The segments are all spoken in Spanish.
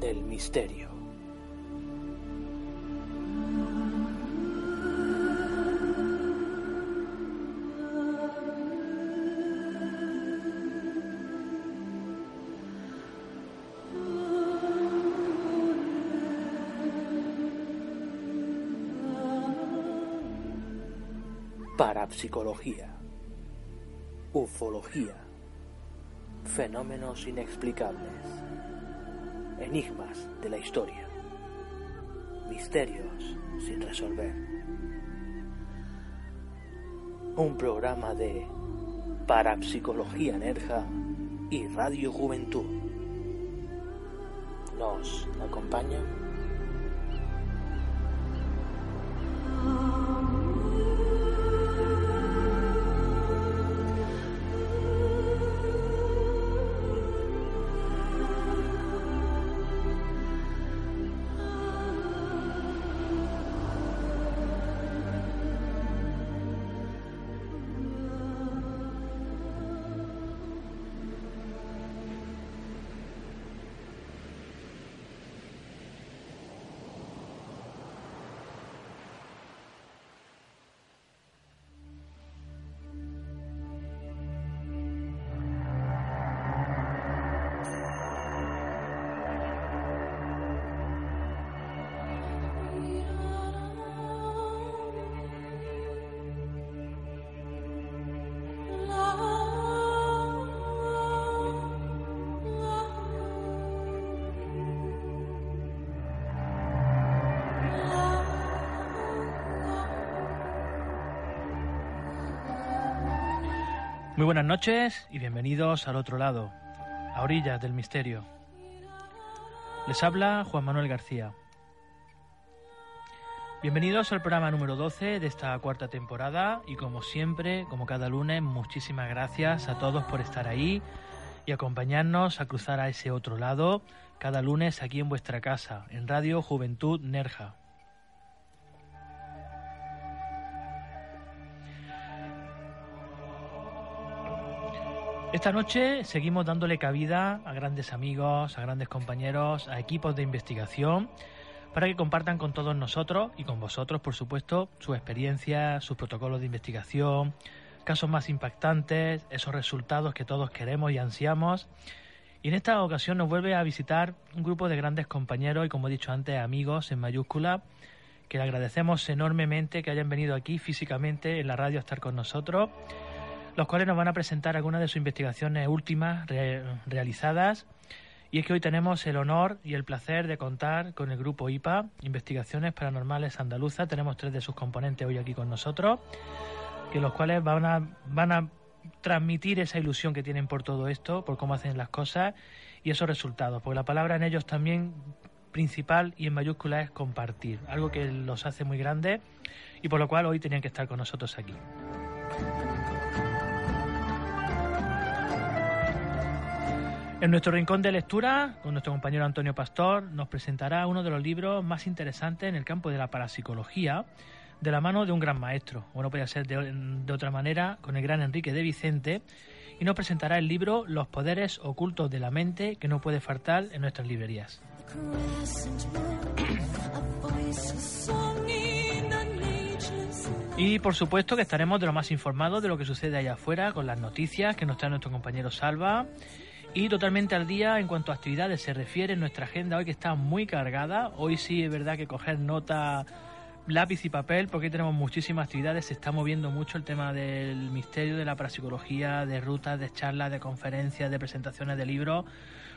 del misterio. Parapsicología, ufología, fenómenos inexplicables, enigmas de la historia, misterios sin resolver. Un programa de Parapsicología Nerja y Radio Juventud. ¿Nos acompañan? Muy buenas noches y bienvenidos al otro lado, a orillas del misterio. Les habla Juan Manuel García. Bienvenidos al programa número 12 de esta cuarta temporada y como siempre, como cada lunes, muchísimas gracias a todos por estar ahí y acompañarnos a cruzar a ese otro lado cada lunes aquí en vuestra casa, en Radio Juventud Nerja. Esta noche seguimos dándole cabida a grandes amigos, a grandes compañeros, a equipos de investigación, para que compartan con todos nosotros y con vosotros, por supuesto, su experiencia, sus protocolos de investigación, casos más impactantes, esos resultados que todos queremos y ansiamos. Y en esta ocasión nos vuelve a visitar un grupo de grandes compañeros y, como he dicho antes, amigos en mayúscula, que le agradecemos enormemente que hayan venido aquí físicamente en la radio a estar con nosotros los cuales nos van a presentar algunas de sus investigaciones últimas realizadas. Y es que hoy tenemos el honor y el placer de contar con el grupo IPA, Investigaciones Paranormales Andaluza. Tenemos tres de sus componentes hoy aquí con nosotros, que los cuales van a, van a transmitir esa ilusión que tienen por todo esto, por cómo hacen las cosas y esos resultados. Porque la palabra en ellos también principal y en mayúscula es compartir, algo que los hace muy grandes y por lo cual hoy tenían que estar con nosotros aquí. En nuestro rincón de lectura, con nuestro compañero Antonio Pastor, nos presentará uno de los libros más interesantes en el campo de la parapsicología, de la mano de un gran maestro, o no podía ser de, otra manera, con el gran Enrique de Vicente, y nos presentará el libro Los poderes ocultos de la mente que no puede faltar en nuestras librerías. Y por supuesto que estaremos de lo más informados de lo que sucede allá afuera con las noticias que nos trae nuestro compañero Salva y totalmente al día en cuanto a actividades se refiere, nuestra agenda hoy que está muy cargada. Hoy sí es verdad que coger nota, lápiz y papel, porque tenemos muchísimas actividades. Se está moviendo mucho el tema del misterio, de la parapsicología, de rutas, de charlas, de conferencias, de presentaciones de libros.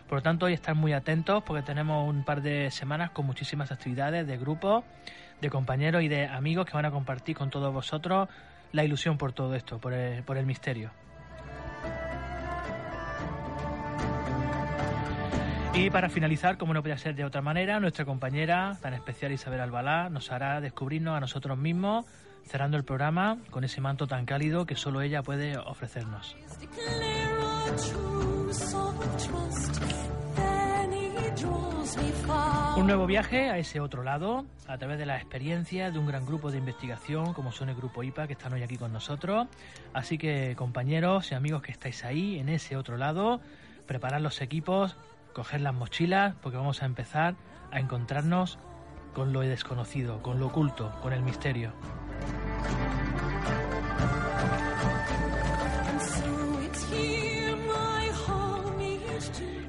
Por lo tanto, hoy estar muy atentos porque tenemos un par de semanas con muchísimas actividades de grupos, de compañeros y de amigos que van a compartir con todos vosotros la ilusión por todo esto, por por el misterio. Y para finalizar, como no podía ser de otra manera, nuestra compañera tan especial Isabel Albalá nos hará descubrirnos a nosotros mismos, cerrando el programa con ese manto tan cálido que solo ella puede ofrecernos. Un nuevo viaje a ese otro lado, a través de la experiencia de un gran grupo de investigación como son el Grupo IPA que están hoy aquí con nosotros. Así que compañeros y amigos que estáis ahí, en ese otro lado, preparad los equipos, coger las mochilas porque vamos a empezar a encontrarnos con lo desconocido, con lo oculto, con el misterio.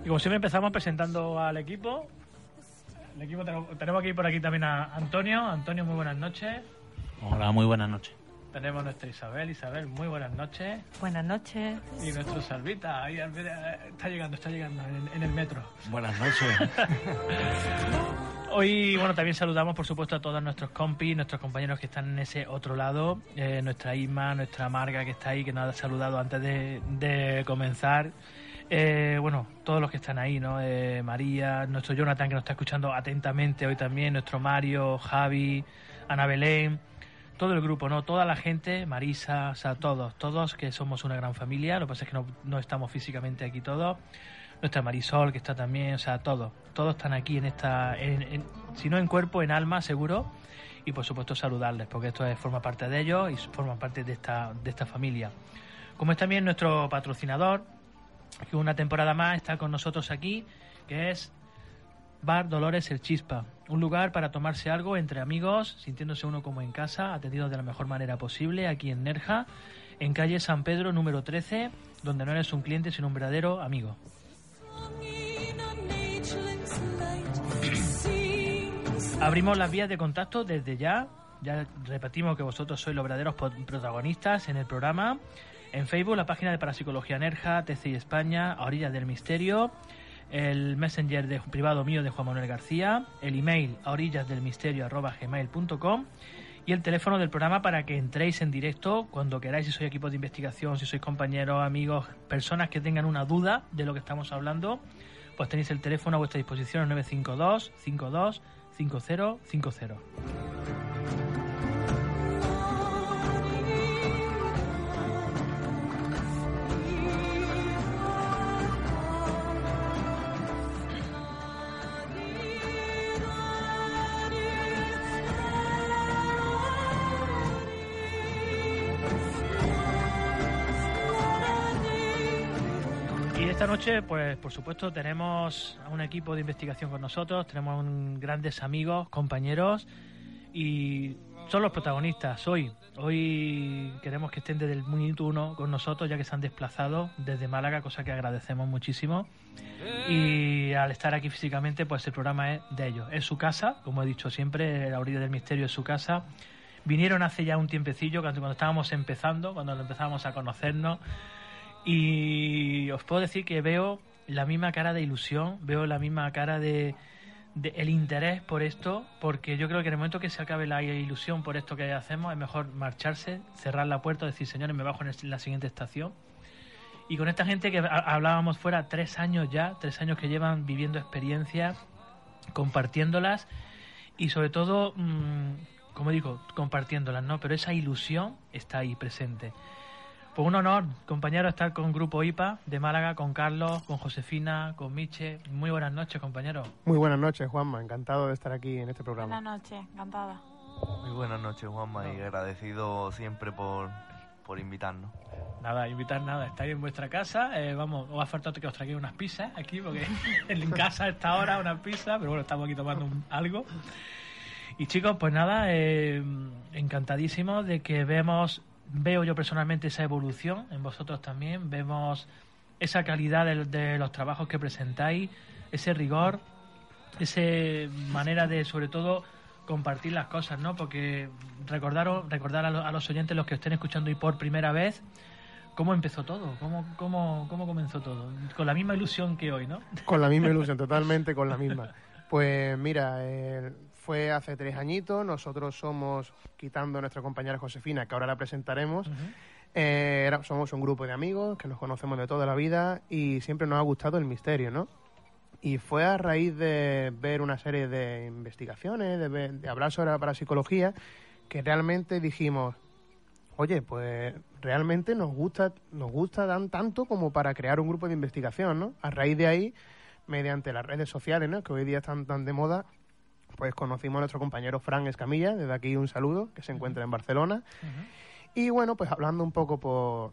Y como siempre empezamos presentando al equipo. El equipo tenemos aquí por aquí también a Antonio. Antonio, muy buenas noches. Hola, muy buenas noches. Tenemos nuestra Isabel. Isabel, muy buenas noches. Buenas noches. Y nuestro Salvita, ahí está llegando, está llegando en, el metro. Buenas noches. Hoy, bueno, también saludamos, por supuesto, a todos nuestros compis, nuestros compañeros que están en ese otro lado. Eh, nuestra Isma, nuestra Marga que está ahí, que nos ha saludado antes de, comenzar. Eh, bueno, todos los que están ahí, ¿no? Eh, María, nuestro Jonathan que nos está escuchando atentamente hoy también, nuestro Mario, Javi, Ana Belén todo el grupo, ¿no? Toda la gente, Marisa, o sea, todos, todos que somos una gran familia, lo que pasa es que no, estamos físicamente aquí todos. Nuestra Marisol, que está también, o sea, todos, todos están aquí en esta, si no en cuerpo, en alma, seguro. Y por supuesto saludarles, porque esto forma parte de ellos y forma parte de esta, de esta familia. Como es también nuestro patrocinador, que una temporada más está con nosotros aquí, que es Bar Dolores El Chispa, un lugar para tomarse algo entre amigos, sintiéndose uno como en casa, atendido de la mejor manera posible, aquí en Nerja, en calle San Pedro número 13, donde no eres un cliente sino un verdadero amigo. Abrimos las vías de contacto desde ya. Ya repetimos que vosotros sois los verdaderos protagonistas en el programa. En Facebook, la página de Parapsicología Nerja, TCI España, a orillas del misterio el messenger de, privado mío de Juan Manuel García, el email a orillas del misterio arroba gmail.com y el teléfono del programa para que entréis en directo cuando queráis, si sois equipo de investigación, si sois compañeros, amigos, personas que tengan una duda de lo que estamos hablando, pues tenéis el teléfono a vuestra disposición 952 52 5050. Noche, pues por supuesto, tenemos a un equipo de investigación con nosotros, tenemos un, grandes amigos, compañeros y son los protagonistas hoy. Hoy queremos que estén desde el minuto uno con nosotros, ya que se han desplazado desde Málaga, cosa que agradecemos muchísimo. Y al estar aquí físicamente, pues el programa es de ellos. Es su casa, como he dicho siempre, la orilla del misterio es su casa. Vinieron hace ya un tiempecillo, cuando estábamos empezando, cuando empezábamos a conocernos y os puedo decir que veo la misma cara de ilusión, veo la misma cara de, el interés por esto, porque yo creo que en el momento que se acabe la ilusión por esto que hacemos, es mejor marcharse, cerrar la puerta, decir, señores, me bajo en la siguiente estación. Y con esta gente que hablábamos fuera, tres años ya, tres años que llevan viviendo experiencias, compartiéndolas y sobre todo, mm, como digo, compartiéndolas, ¿no? Pero esa ilusión está ahí presente. Pues un honor, compañero, estar con Grupo IPA de Málaga, con Carlos, con Josefina, con Miche. Muy buenas noches, compañero. Muy buenas noches, Juanma. Encantado de estar aquí en este programa. Buenas noches, encantada. Muy buenas noches, Juanma, y agradecido siempre por, por invitarnos. Nada, invitar nada, estáis en vuestra casa, eh, vamos, os ha faltado que os traigáis unas pizzas aquí, porque en casa a esta hora unas pizzas, pero bueno, estamos aquí tomando algo. Y chicos, pues nada, eh, encantadísimos de que vemos veo yo personalmente esa evolución en vosotros también, vemos esa calidad de, los trabajos que presentáis, ese rigor, esa manera de, sobre todo, compartir las cosas, ¿no? Porque recordaros, recordar a, los oyentes, los que estén escuchando y por primera vez, cómo empezó todo, cómo, cómo, cómo comenzó todo, con la misma ilusión que hoy, ¿no? Con la misma ilusión, totalmente con la misma. Pues mira, eh, fue hace tres añitos. Nosotros somos, quitando a nuestra compañera Josefina, que ahora la presentaremos, eh, somos un grupo de amigos que nos conocemos de toda la vida y siempre nos ha gustado el misterio, ¿no? Y fue a raíz de ver una serie de investigaciones, de, hablar sobre la parapsicología, que realmente dijimos, oye, pues realmente nos gusta, nos gusta dan tanto como para crear un grupo de investigación, ¿no? A raíz de ahí, mediante las redes sociales, ¿no? Que hoy día están tan de moda, pues conocimos a nuestro compañero Fran Escamilla, desde aquí un saludo, que se encuentra en Barcelona. Y bueno, pues hablando un poco por,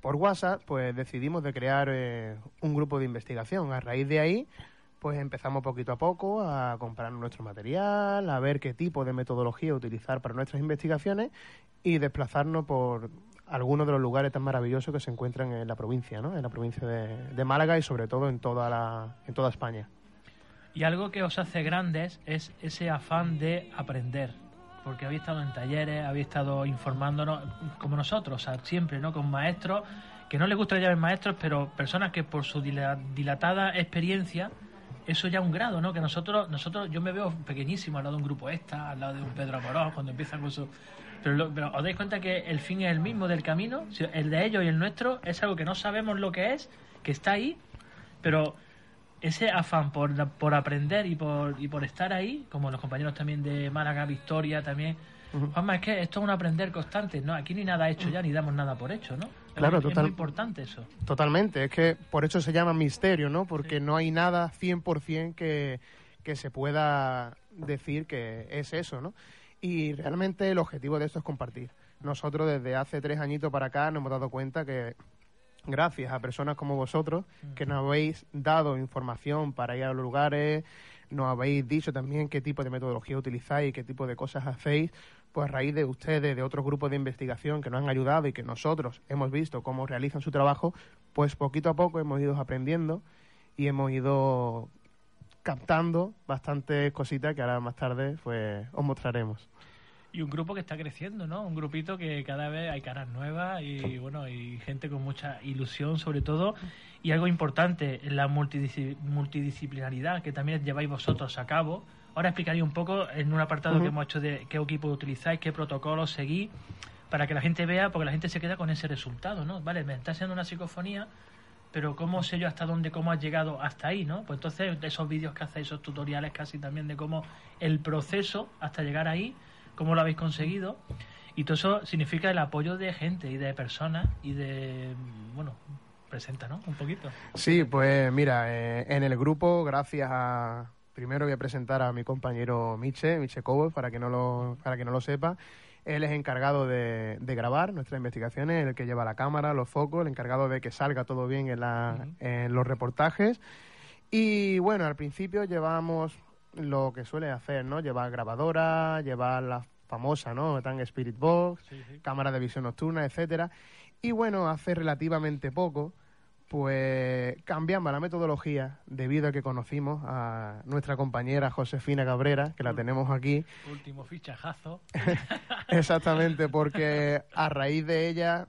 por WhatsApp, pues decidimos de crear eh, un grupo de investigación. A raíz de ahí, pues empezamos poquito a poco a comprar nuestro material, a ver qué tipo de metodología utilizar para nuestras investigaciones y desplazarnos por algunos de los lugares tan maravillosos que se encuentran en la provincia, ¿no? En la provincia de, de Málaga y sobre todo en toda la, en toda España. Y algo que os hace grandes es ese afán de aprender, porque habéis estado en talleres, habéis estado informándonos, como nosotros, o sea, siempre, ¿no? Con maestros, que no les gusta que llamen maestros, pero personas que por su dila- dilatada experiencia, eso ya es un grado, ¿no? Que nosotros, nosotros, yo me veo pequeñísimo al lado de un grupo esta, al lado de un Pedro Amorós, cuando empiezan con su... Pero, lo- pero os dais cuenta que el fin es el mismo del camino, el de ellos y el nuestro es algo que no sabemos lo que es, que está ahí, pero ese afán por, por aprender y por, y por estar ahí, como los compañeros también de Málaga, Victoria también. Juanma, es que esto es un aprender constante, ¿no? Aquí ni nada hecho ya, ni damos nada por hecho, ¿no? Es Claro, es total- muy importante eso. Totalmente, es que por eso se llama misterio, ¿no? Porque no hay nada 100% que, que se pueda decir que es eso, ¿no? Y realmente el objetivo de esto es compartir. Nosotros desde hace tres añitos para acá nos hemos dado cuenta que gracias a personas como vosotros que nos habéis dado información para ir a los lugares, nos habéis dicho también qué tipo de metodología utilizáis, qué tipo de cosas hacéis, pues a raíz de ustedes, de otros grupos de investigación que nos han ayudado y que nosotros hemos visto cómo realizan su trabajo, pues poquito a poco hemos ido aprendiendo y hemos ido captando bastantes cositas que ahora más tarde pues os mostraremos. Y un grupo que está creciendo, ¿no? Un grupito que cada vez hay caras nuevas y, bueno, y gente con mucha ilusión sobre todo. Y algo importante, la multidisci- multidisciplinaridad que también lleváis vosotros a cabo. Ahora explicaría un poco en un apartado que hemos hecho de qué equipo utilizáis, qué protocolos seguís, para que la gente vea, porque la gente se queda con ese resultado, ¿no? Vale, me está haciendo una psicofonía, pero ¿cómo sé yo hasta dónde, cómo has llegado hasta ahí, ¿no? Pues entonces esos vídeos que hacéis, esos tutoriales casi también de cómo el proceso hasta llegar ahí, cómo lo habéis conseguido. Y todo eso significa el apoyo de gente y de personas y de, bueno, presenta, ¿no? Un poquito. Sí, pues mira, eh, en el grupo, gracias a... Primero voy a presentar a mi compañero Miche, Miche Cobos, para que no lo, para que no lo sepa. Él es encargado de, de grabar nuestras investigaciones, el que lleva la cámara, los focos, el encargado de que salga todo bien en, la, en los reportajes. Y bueno, al principio llevamos lo que suele hacer, ¿no? Llevar grabadora, llevar la famosa, ¿no? Tan Spirit Box, cámara de visión nocturna, etcétera. Y bueno, hace relativamente poco, pues cambiamos la metodología debido a que conocimos a nuestra compañera Josefina Cabrera, que la tenemos aquí, Último fichajazo. exactamente porque a raíz de ella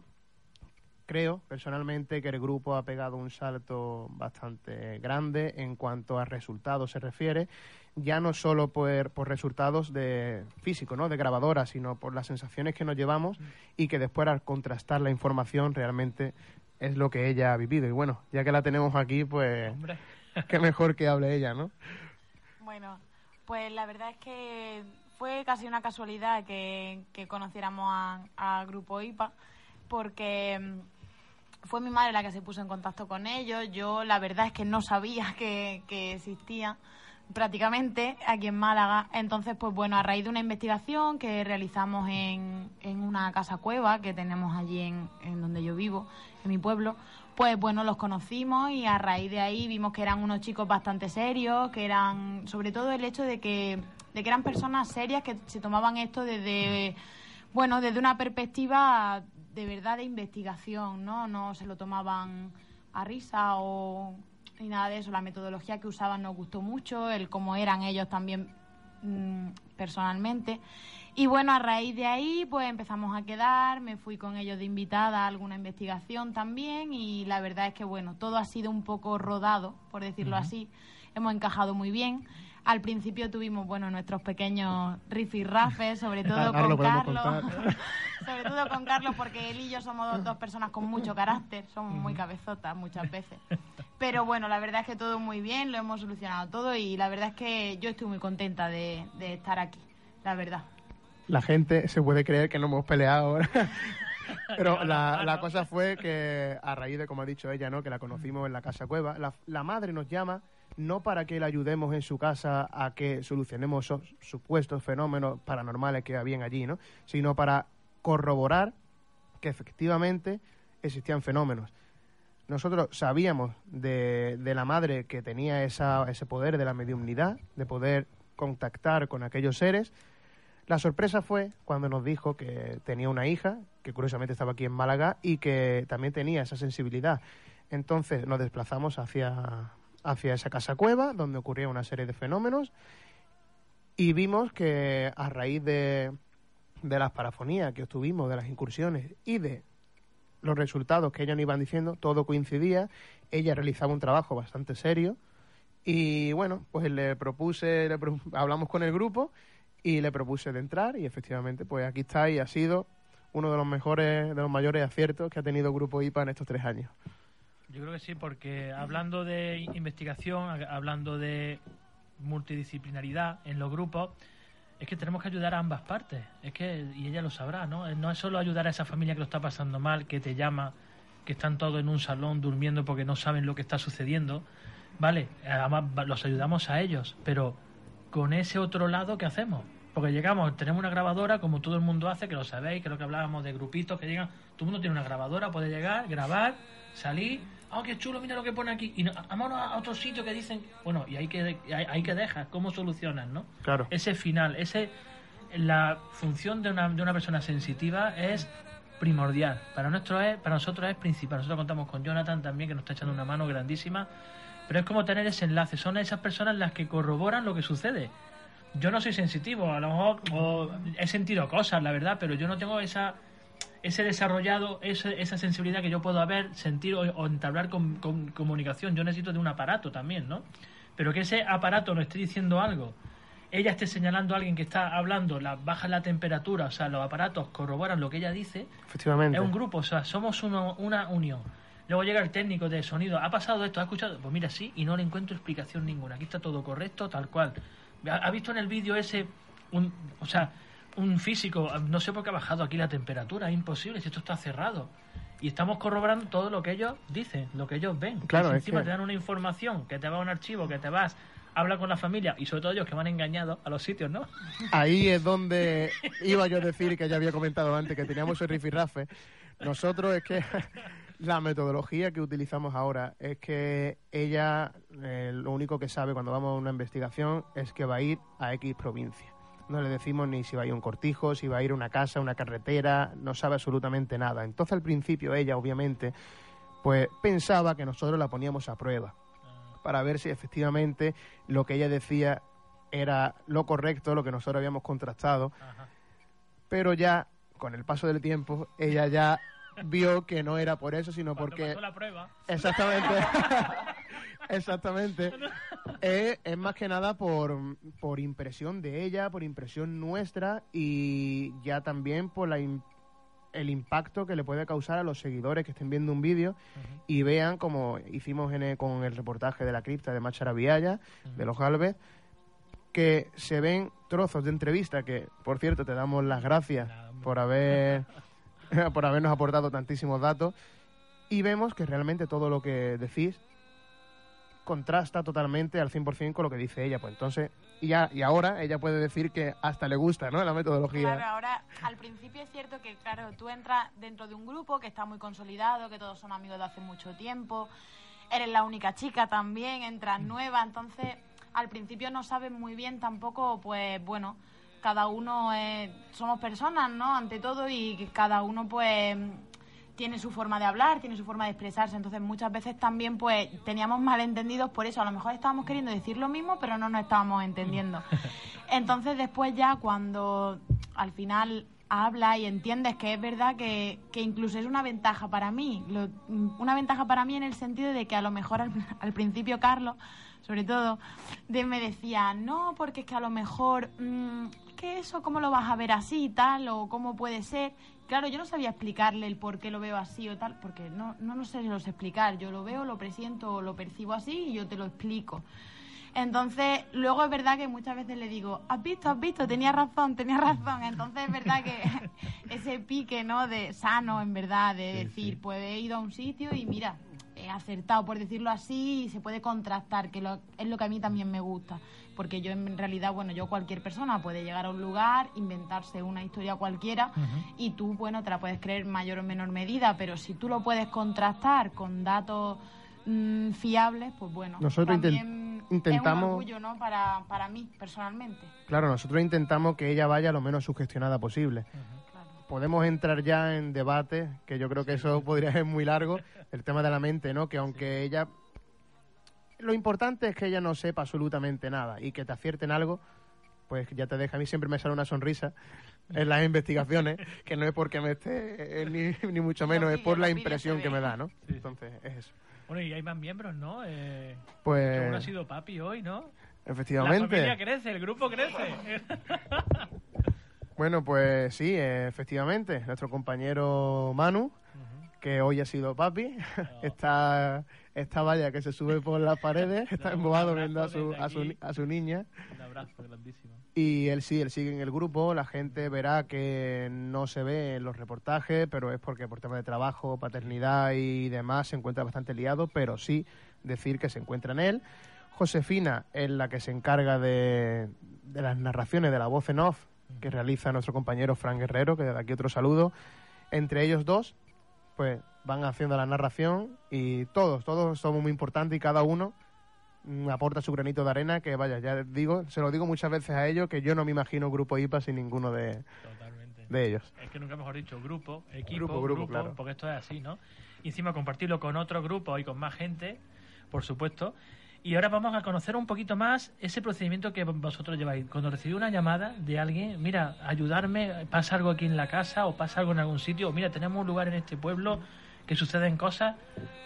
creo personalmente que el grupo ha pegado un salto bastante grande en cuanto a resultados se refiere, ya no solo por, por resultados de físico, ¿no? de grabadora, sino por las sensaciones que nos llevamos y que después al contrastar la información realmente es lo que ella ha vivido. Y bueno, ya que la tenemos aquí, pues Hombre. qué mejor que hable ella, ¿no? Bueno, pues la verdad es que fue casi una casualidad que, que conociéramos a- al grupo IPA, porque mm, fue mi madre la que se puso en contacto con ellos. Yo la verdad es que no sabía que, que existía prácticamente aquí en Málaga. Entonces, pues bueno, a raíz de una investigación que realizamos en, en una casa cueva que tenemos allí en, en donde yo vivo, en mi pueblo, pues bueno, los conocimos y a raíz de ahí vimos que eran unos chicos bastante serios, que eran, sobre todo el hecho de que, de que eran personas serias que se tomaban esto desde, bueno, desde una perspectiva de verdad de investigación, ¿no? No se lo tomaban a risa o ni nada de eso. La metodología que usaban nos gustó mucho, el cómo eran ellos también mm, personalmente. Y bueno, a raíz de ahí, pues empezamos a quedar, me fui con ellos de invitada a alguna investigación también y la verdad es que, bueno, todo ha sido un poco rodado, por decirlo así. Hemos encajado muy bien. Al principio tuvimos, bueno, nuestros pequeños rifirrafes, sobre todo Ahora con Carlos. sobre todo con Carlos, porque él y yo somos dos, dos personas con mucho carácter, somos muy cabezotas muchas veces. Pero bueno, la verdad es que todo muy bien, lo hemos solucionado todo y la verdad es que yo estoy muy contenta de, de estar aquí, la verdad. la gente se puede creer que no hemos peleado ahora. Pero la, la cosa fue que a raíz de, como ha dicho ella, ¿no? que la conocimos en la casa cueva, la, la madre nos llama no para que la ayudemos en su casa a que solucionemos esos supuestos fenómenos paranormales que habían allí, ¿no? sino para corroborar que efectivamente existían fenómenos. Nosotros sabíamos de, de la madre que tenía esa, ese poder de la mediumnidad, de poder contactar con aquellos seres. La sorpresa fue cuando nos dijo que tenía una hija, que curiosamente estaba aquí en Málaga, y que también tenía esa sensibilidad. Entonces nos desplazamos hacia, hacia esa casa cueva, donde ocurría una serie de fenómenos, y vimos que a raíz de, de las parafonías que obtuvimos, de las incursiones y de los resultados que ellos nos iban diciendo, todo coincidía. Ella realizaba un trabajo bastante serio. Y bueno, pues le propuse, le hablamos con el grupo y le propuse de entrar. Y efectivamente, pues aquí está y ha sido uno de los mejores, de los mayores aciertos que ha tenido Grupo IPA en estos tres años. Yo creo que sí, porque hablando de investigación, hablando de multidisciplinaridad en los grupos, es que tenemos que ayudar a ambas partes. Es que, y ella lo sabrá, ¿no? No es solo ayudar a esa familia que lo está pasando mal, que te llama, que están todos en un salón durmiendo porque no saben lo que está sucediendo. Vale, además los ayudamos a ellos, pero con ese otro lado, ¿qué hacemos? Porque llegamos, tenemos una grabadora, como todo el mundo hace, que lo sabéis, lo que hablábamos de grupitos que llegan. Todo el mundo tiene una grabadora, puede llegar, grabar, salir. ¡Oh, qué chulo! Mira lo que pone aquí. Y no, vámonos a otro sitio que dicen. Bueno, y ahí que, ahí que dejas, ¿cómo solucionas, no? Claro. Ese final, ese. La función de una, de una persona sensitiva es primordial. Para, nuestro es, para nosotros es principal. Nosotros contamos con Jonathan también, que nos está echando una mano grandísima. Pero es como tener ese enlace. Son esas personas las que corroboran lo que sucede. Yo no soy sensitivo, a lo mejor o he sentido cosas, la verdad, pero yo no tengo esa ese desarrollado, ese- esa sensibilidad que yo puedo haber, sentir o, o entablar con, con comunicación. Yo necesito de un aparato también, ¿no? Pero que ese aparato nos esté diciendo algo, ella esté señalando a alguien que está hablando, la, baja la temperatura, o sea, los aparatos corroboran lo que ella dice, Efectivamente. es un grupo, o sea, somos uno- una unión. Luego llega el técnico de sonido, ¿ha pasado esto? ¿Ha escuchado? Pues mira, sí, y no le encuentro explicación ninguna. Aquí está todo correcto, tal cual. ¿Ha, ha visto en el vídeo ese, un, o sea, un físico, no sé por qué ha bajado aquí la temperatura, es imposible, si esto está cerrado. Y estamos corroborando todo lo que ellos dicen, lo que ellos ven. Claro, si encima que- te dan una información, que te va a un archivo, que te vas, habla con la familia, y sobre todo ellos que van engañados a los sitios, ¿no? Ahí es donde iba yo a decir que ya había comentado antes que teníamos el rifirrafe. Nosotros es que la metodología que utilizamos ahora es que ella eh, lo único que sabe cuando vamos a una investigación es que va a ir a X provincia. No le decimos ni si va a ir a un cortijo, si va a ir a una casa, una carretera, no sabe absolutamente nada. Entonces al principio ella obviamente pues pensaba que nosotros la poníamos a prueba para ver si efectivamente lo que ella decía era lo correcto, lo que nosotros habíamos contrastado, Ajá. pero ya con el paso del tiempo ella ya vio que no era por eso, sino Cuando porque pasó la prueba, exactamente exactamente. Eh, es más que nada por, por impresión de ella, por impresión nuestra y ya también por la el impacto que le puede causar a los seguidores que estén viendo un vídeo y vean como hicimos en el- con el reportaje de la cripta de Machara Vialla, de los Galvez, que se ven trozos de entrevista que, por cierto, te damos las gracias por haber por habernos aportado tantísimos datos y vemos que realmente todo lo que decís contrasta totalmente al 100% con lo que dice ella. Pues entonces, y, ya, y ahora ella puede decir que hasta le gusta, ¿no? La metodología. Claro, ahora al principio es cierto que, claro, tú entras dentro de un grupo que está muy consolidado, que todos son amigos de hace mucho tiempo, eres la única chica también, entras nueva, entonces al principio no sabes muy bien tampoco, pues bueno, cada uno es- somos personas, ¿no? Ante todo y cada uno pues tiene su forma de hablar, tiene su forma de expresarse, entonces muchas veces también pues teníamos malentendidos por eso, a lo mejor estábamos queriendo decir lo mismo, pero no nos estábamos entendiendo. Entonces después ya cuando al final habla y entiendes que es verdad que, que incluso es una ventaja para mí, lo- una ventaja para mí en el sentido de que a lo mejor al, al principio Carlos, sobre todo, de, me decía, no, porque es que a lo mejor, mm, que eso, ¿cómo lo vas a ver así y tal? O cómo puede ser. Claro, yo no sabía explicarle el por qué lo veo así o tal, porque no, no, no sé si lo sé explicar. Yo lo veo, lo presiento, lo percibo así y yo te lo explico. Entonces, luego es verdad que muchas veces le digo, has visto, has visto, tenía razón, tenía razón. Entonces es verdad que ese pique, ¿no? De sano, en verdad, de decir, pues he ido a un sitio y mira, eh, acertado, por decirlo así, y se puede contrastar, que lo- es lo que a mí también me gusta. Porque yo en realidad, bueno, yo cualquier persona puede llegar a un lugar, inventarse una historia cualquiera y tú, bueno, te la puedes creer en mayor o menor medida, pero si tú lo puedes contrastar con datos mm, fiables, pues bueno, Nosotros también intentamos- es un orgullo, ¿no? Para, para mí, personalmente. Claro, nosotros intentamos que ella vaya lo menos sugestionada posible. Podemos entrar ya en debate, que yo creo que eso podría ser muy largo, el tema de la mente, ¿no? Que aunque ella... Lo importante es que ella no sepa absolutamente nada y que te acierten algo, pues ya te deja. A mí siempre me sale una sonrisa en las investigaciones, que no es porque me esté, eh, ni, ni mucho menos, es por la impresión que me da, ¿no? Sí. Entonces, es eso. Bueno, y hay más miembros, ¿no? Eh, uno ha Pues, sido papi hoy, ¿no? La efectivamente. familia crece, el grupo crece. Bueno, pues sí, eh, efectivamente. Nuestro compañero Manu, que hoy ha sido papi, está, está vaya que se sube por las paredes, está embobado viendo a su, a, su, a su niña. Un abrazo grandísimo. Y él sí, él sigue en el grupo, la gente verá que no se ve en los reportajes, pero es porque por tema de trabajo, paternidad y demás se encuentra bastante liado, pero sí decir que se encuentra en él. Josefina es la que se encarga de, de las narraciones de la voz en off que realiza nuestro compañero Fran Guerrero, que desde aquí otro saludo. Entre ellos dos, pues van haciendo la narración y todos, todos somos muy importantes y cada uno mm, aporta su granito de arena que vaya, ya digo, se lo digo muchas veces a ellos que yo no me imagino grupo IPA sin ninguno de, Totalmente. de ellos. Es que nunca mejor dicho, grupo, equipo, Grupo, grupo, grupo, claro. porque esto es así, ¿no? Y encima compartirlo con otro grupo y con más gente, por supuesto. Y ahora vamos a conocer un poquito más ese procedimiento que vosotros lleváis. Cuando recibí una llamada de alguien, mira, ayudarme, pasa algo aquí en la casa o pasa algo en algún sitio, o mira, tenemos un lugar en este pueblo que suceden cosas,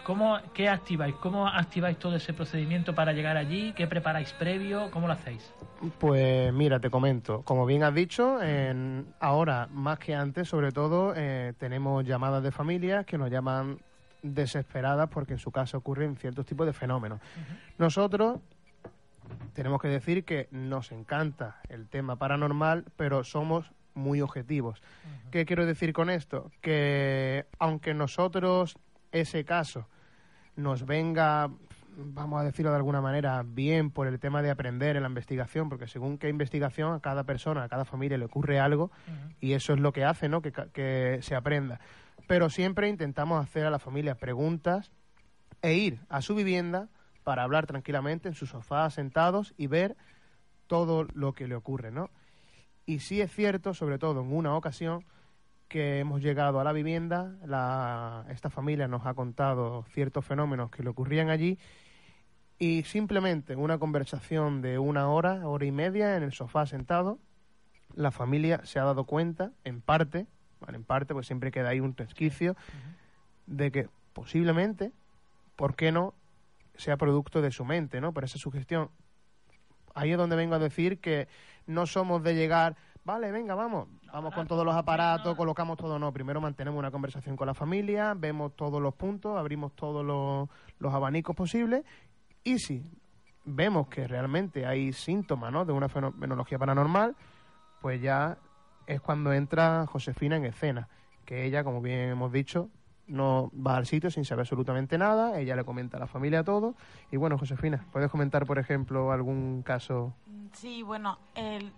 ¿cómo, ¿qué activáis? ¿Cómo activáis todo ese procedimiento para llegar allí? ¿Qué preparáis previo? ¿Cómo lo hacéis? Pues mira, te comento, como bien has dicho, en- ahora más que antes, sobre todo, eh, tenemos llamadas de familias que nos llaman desesperadas porque en su casa ocurren ciertos tipos de fenómenos. Nosotros tenemos que decir que nos encanta el tema paranormal, pero somos muy objetivos. ¿Qué quiero decir con esto? Que aunque nosotros ese caso nos venga, vamos a decirlo de alguna manera, bien por el tema de aprender en la investigación, porque según qué investigación a cada persona, a cada familia le ocurre algo y eso es lo que hace, ¿no? Que, que se aprenda. Pero siempre intentamos hacer a la familia preguntas e ir a su vivienda para hablar tranquilamente en su sofá sentados y ver todo lo que le ocurre, ¿no? Y sí es cierto, sobre todo en una ocasión, que hemos llegado a la vivienda, la, esta familia nos ha contado ciertos fenómenos que le ocurrían allí y simplemente en una conversación de una hora, hora y media en el sofá sentado, la familia se ha dado cuenta, en parte, en parte, pues siempre queda ahí un resquicio, de que posiblemente, ¿por qué no?, sea producto de su mente, ¿no? Por esa sugestión. Ahí es donde vengo a decir que no somos de llegar, vale, venga, vamos, vamos con todos los aparatos, colocamos todo, no. Primero mantenemos una conversación con la familia, vemos todos los puntos, abrimos todos los, los abanicos posibles y si vemos que realmente hay síntomas, ¿no? De una fenomenología paranormal, pues ya es cuando entra Josefina en escena, que ella, como bien hemos dicho, no va al sitio sin saber absolutamente nada, ella le comenta a la familia todo. Y bueno, Josefina, ¿puedes comentar, por ejemplo, algún caso? Sí, bueno,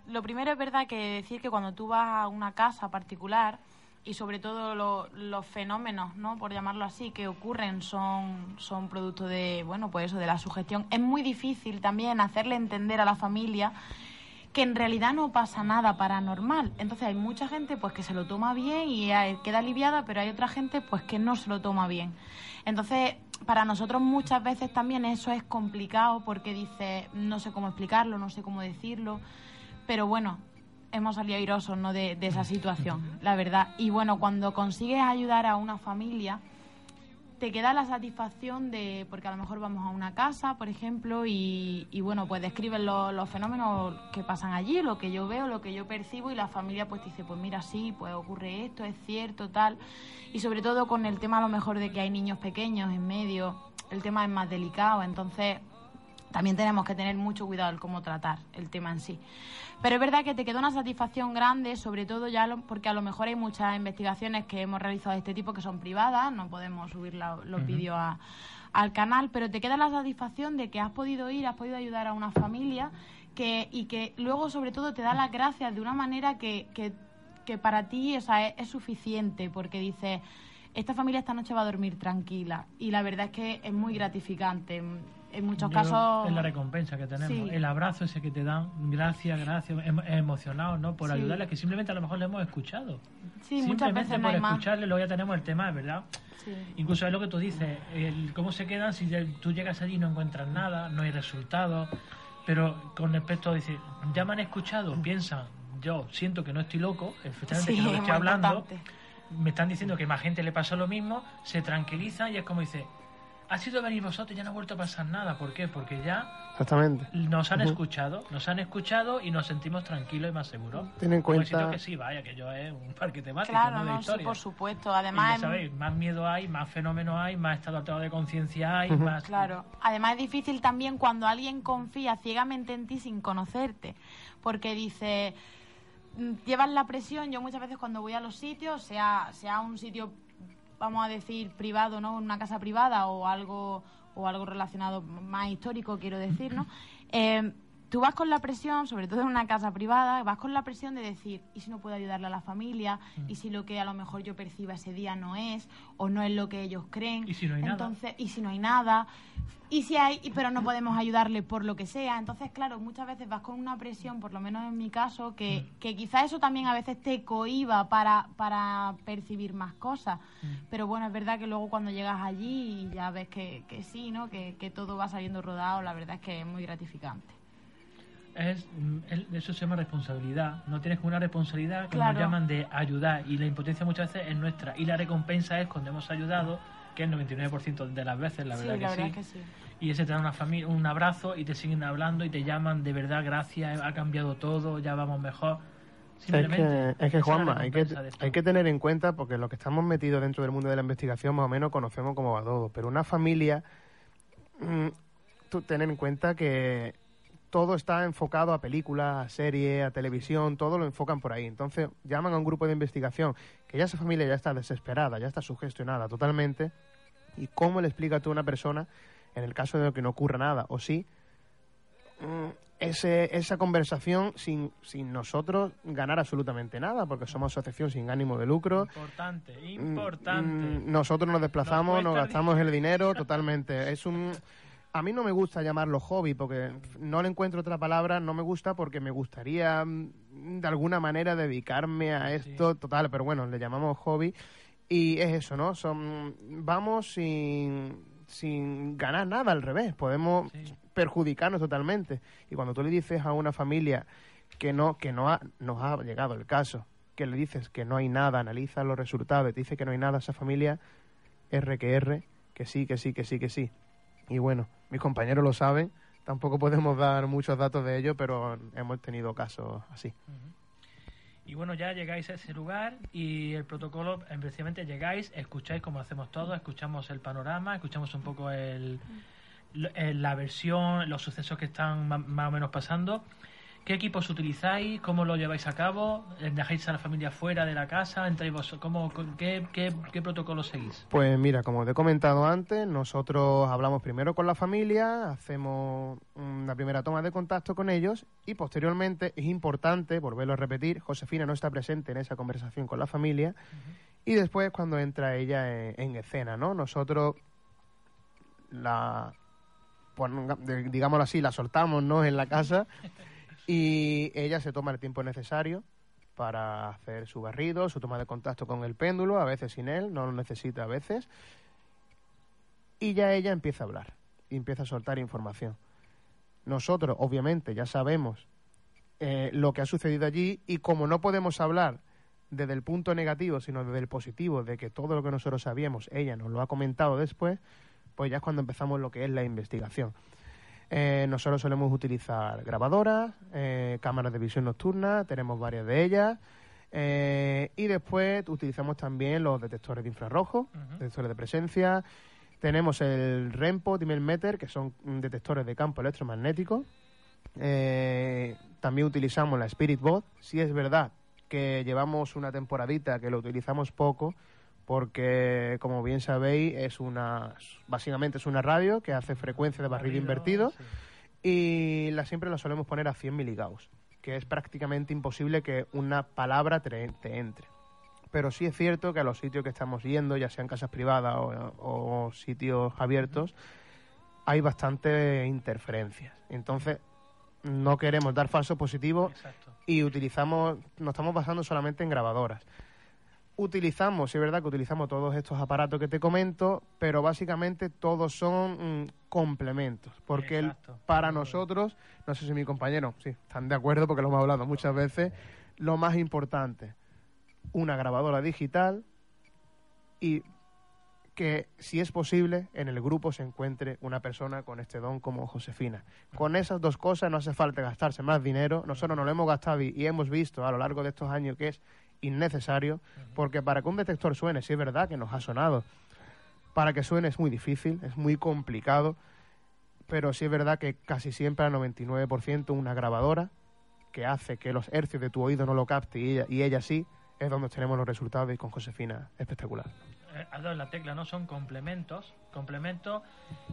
lo primero es verdad que decir que cuando tú vas a una casa particular y sobre todo lo- los fenómenos, ¿no? Por llamarlo así, que ocurren son, son producto de, bueno, pues eso, de la sugestión. Es muy difícil también hacerle entender a la familia que en realidad no pasa nada paranormal. Entonces hay mucha gente pues que se lo toma bien y queda aliviada, pero hay otra gente pues que no se lo toma bien. Entonces, para nosotros muchas veces también eso es complicado porque dice, no sé cómo explicarlo, no sé cómo decirlo, pero bueno, hemos salido airosos ¿no? de, de esa situación, la verdad. Y bueno, cuando consigues ayudar a una familia, te queda la satisfacción de, porque a lo mejor vamos a una casa, por ejemplo, y, bueno, pues describen lo- los fenómenos que pasan allí, lo que yo veo, lo que yo percibo, y la familia pues dice, pues mira, sí, pues ocurre esto, es cierto, tal. Y sobre todo con el tema a lo mejor de que hay niños pequeños en medio, el tema es más delicado, entonces también tenemos que tener mucho cuidado en cómo tratar el tema en sí. Pero es verdad que te queda una satisfacción grande, sobre todo ya porque a lo mejor hay muchas investigaciones que hemos realizado de este tipo que son privadas, no podemos subir los vídeos al canal, pero te queda la satisfacción de que has podido ir, has podido ayudar a una familia que, y que luego sobre todo te da las gracias de una manera que, que, para ti o sea, es, suficiente, porque dices, esta familia esta noche va a dormir tranquila y la verdad es que es muy gratificante en muchos casos... Es la recompensa que tenemos, el abrazo ese que te dan, gracias, gracias, em, emocionado ¿no? Por ayudarle, que simplemente a lo mejor le hemos escuchado. Sí, simplemente por escucharle, luego ya tenemos el tema, ¿verdad? Incluso es lo que tú dices, el, cómo se quedan si tú llegas allí y no encuentras nada, no hay resultados, pero con respecto a decir, ya me han escuchado, piensan, yo siento que no estoy loco, efectivamente que no estoy hablando, me están diciendo que más gente le pasó lo mismo, se tranquiliza y es como dice, ha sido venir vosotros y ya no ha vuelto a pasar nada. ¿Por qué? Porque ya Exactamente. nos han escuchado, nos han escuchado y nos sentimos tranquilos y más seguros. Ten en cuenta... que sí, vaya, que yo es un parque temático, claro, no, de historia. Sí, por supuesto. Además... ya sabéis, más miedo hay, más fenómenos hay, más estado alterado de conciencia hay, más... Claro. Además es difícil también cuando alguien confía ciegamente en ti sin conocerte. Porque dice... Mm, llevas la presión, yo muchas veces cuando voy a los sitios, sea, sea un sitio vamos a decir, privado, ¿no? Una casa privada o algo, o algo relacionado más histórico, quiero decir, ¿no? Eh, tú vas con la presión, sobre todo en una casa privada, vas con la presión de decir, ¿y si no puedo ayudarle a la familia? ¿Y si lo que a lo mejor yo perciba ese día no es? ¿O no es lo que ellos creen? ¿Y si no hay Entonces, nada? ¿y si no hay nada? Y si hay, pero no podemos ayudarle por lo que sea. Entonces, claro, muchas veces vas con una presión, por lo menos en mi caso, que, mm. que quizá eso también a veces te cohiba para, para percibir más cosas. Mm. Pero bueno, es verdad que luego cuando llegas allí y ya ves que, que sí, ¿no? Que, que todo va saliendo rodado, la verdad es que es muy gratificante es, eso se llama responsabilidad. No tienes una responsabilidad que nos llaman de ayudar y la impotencia muchas veces es nuestra y la recompensa es cuando hemos ayudado, que es el 99% de las veces, la verdad, que, sí. Y ese te da una familia, un abrazo y te siguen hablando y te llaman de verdad, gracias, ha cambiado todo, ya vamos mejor. Es que, es que Juanma, hay que, hay que tener en cuenta, porque lo que estamos metidos dentro del mundo de la investigación más o menos conocemos cómo va todo, pero una familia, mm, tú tener en cuenta que todo está enfocado a películas, a series, a televisión, todo lo enfocan por ahí. Entonces llaman a un grupo de investigación que ya esa familia ya está desesperada, ya está sugestionada totalmente. ¿Y cómo le explica tú a una persona, en el caso de que no ocurra nada, o sí, mm, ese, esa conversación sin, sin nosotros ganar absolutamente nada, porque somos asociación sin ánimo de lucro. Importante, mm, importante. Mm, nosotros nos desplazamos, nos gastamos el dinero totalmente. Es un a mí no me gusta llamarlo hobby porque no le encuentro otra palabra, no me gusta porque me gustaría mm, de alguna manera dedicarme a esto total, pero bueno, le llamamos hobby y es eso, ¿no? Son vamos sin, sin ganar nada, al revés, podemos perjudicarnos totalmente. Y cuando tú le dices a una familia que no que no ha, nos ha llegado el caso, que le dices que no hay nada, analiza los resultados y te dice que no hay nada, esa familia R que R, que sí, que sí, que sí, que sí. Y bueno, mis compañeros lo saben, tampoco podemos dar muchos datos de ello, pero hemos tenido casos así. Y bueno, ya llegáis a ese lugar y el protocolo, precisamente llegáis, escucháis como hacemos todos, escuchamos el panorama, escuchamos un poco el, la versión, los sucesos que están más o menos pasando ¿Qué equipos utilizáis? ¿Cómo lo lleváis a cabo? ¿Dejáis a la familia fuera de la casa? ¿Entráis vos? ¿Cómo, qué, qué, protocolo seguís? Pues mira, como te he comentado antes, nosotros hablamos primero con la familia, hacemos una primera toma de contacto con ellos y posteriormente es importante, volverlo a repetir, Josefina no está presente en esa conversación con la familia y después cuando entra ella en, escena, ¿no? Nosotros la, pues, digámoslo así, la soltamos, ¿no? En la casa. Y ella se toma el tiempo necesario para hacer su barrido, su toma de contacto con el péndulo, a veces sin él, no lo necesita a veces. Y ya ella empieza a hablar y empieza a soltar información. Nosotros, obviamente, ya sabemos eh, lo que ha sucedido allí y como no podemos hablar desde el punto negativo, sino desde el positivo, de que todo lo que nosotros sabíamos, ella nos lo ha comentado después, pues ya es cuando empezamos lo que es la investigación. Eh, nosotros solemos utilizar grabadoras, eh, cámaras de visión nocturna, tenemos varias de ellas. Eh, y después utilizamos también los detectores de infrarrojo, detectores de presencia. Tenemos el REMPO, Meter, que son detectores de campo electromagnético. Eh, también utilizamos la Spirit Bot. Si es verdad que llevamos una temporadita que lo utilizamos poco, porque como bien sabéis es una básicamente es una radio que hace frecuencia de barrido invertido y la siempre la solemos poner a 100 miligauss que es prácticamente imposible que una palabra te, entre. Pero sí es cierto que a los sitios que estamos yendo ya sean casas privadas o, sitios abiertos hay bastante interferencias. Entonces no queremos dar falsos positivos y utilizamos nos estamos basando solamente en grabadoras utilizamos, es verdad que utilizamos todos estos aparatos que te comento, pero básicamente todos son mm, complementos, porque para nosotros, no sé si mi compañero, sí, están de acuerdo porque lo hemos hablado muchas veces, lo más importante, una grabadora digital y que si es posible en el grupo se encuentre una persona con este don como Josefina. Con esas dos cosas no hace falta gastarse más dinero, nosotros nos lo hemos gastado y hemos visto a lo largo de estos años que es innecesario, porque para que un detector suene, sí es verdad que nos ha sonado, para que suene es muy difícil, es muy complicado, pero sí es verdad que casi siempre al 99% una grabadora que hace que los hercios de tu oído no lo capte y ella, y ella sí, es donde tenemos los resultados y con Josefina espectacular. Eh, has dado la tecla, ¿no? Son complementos, complementos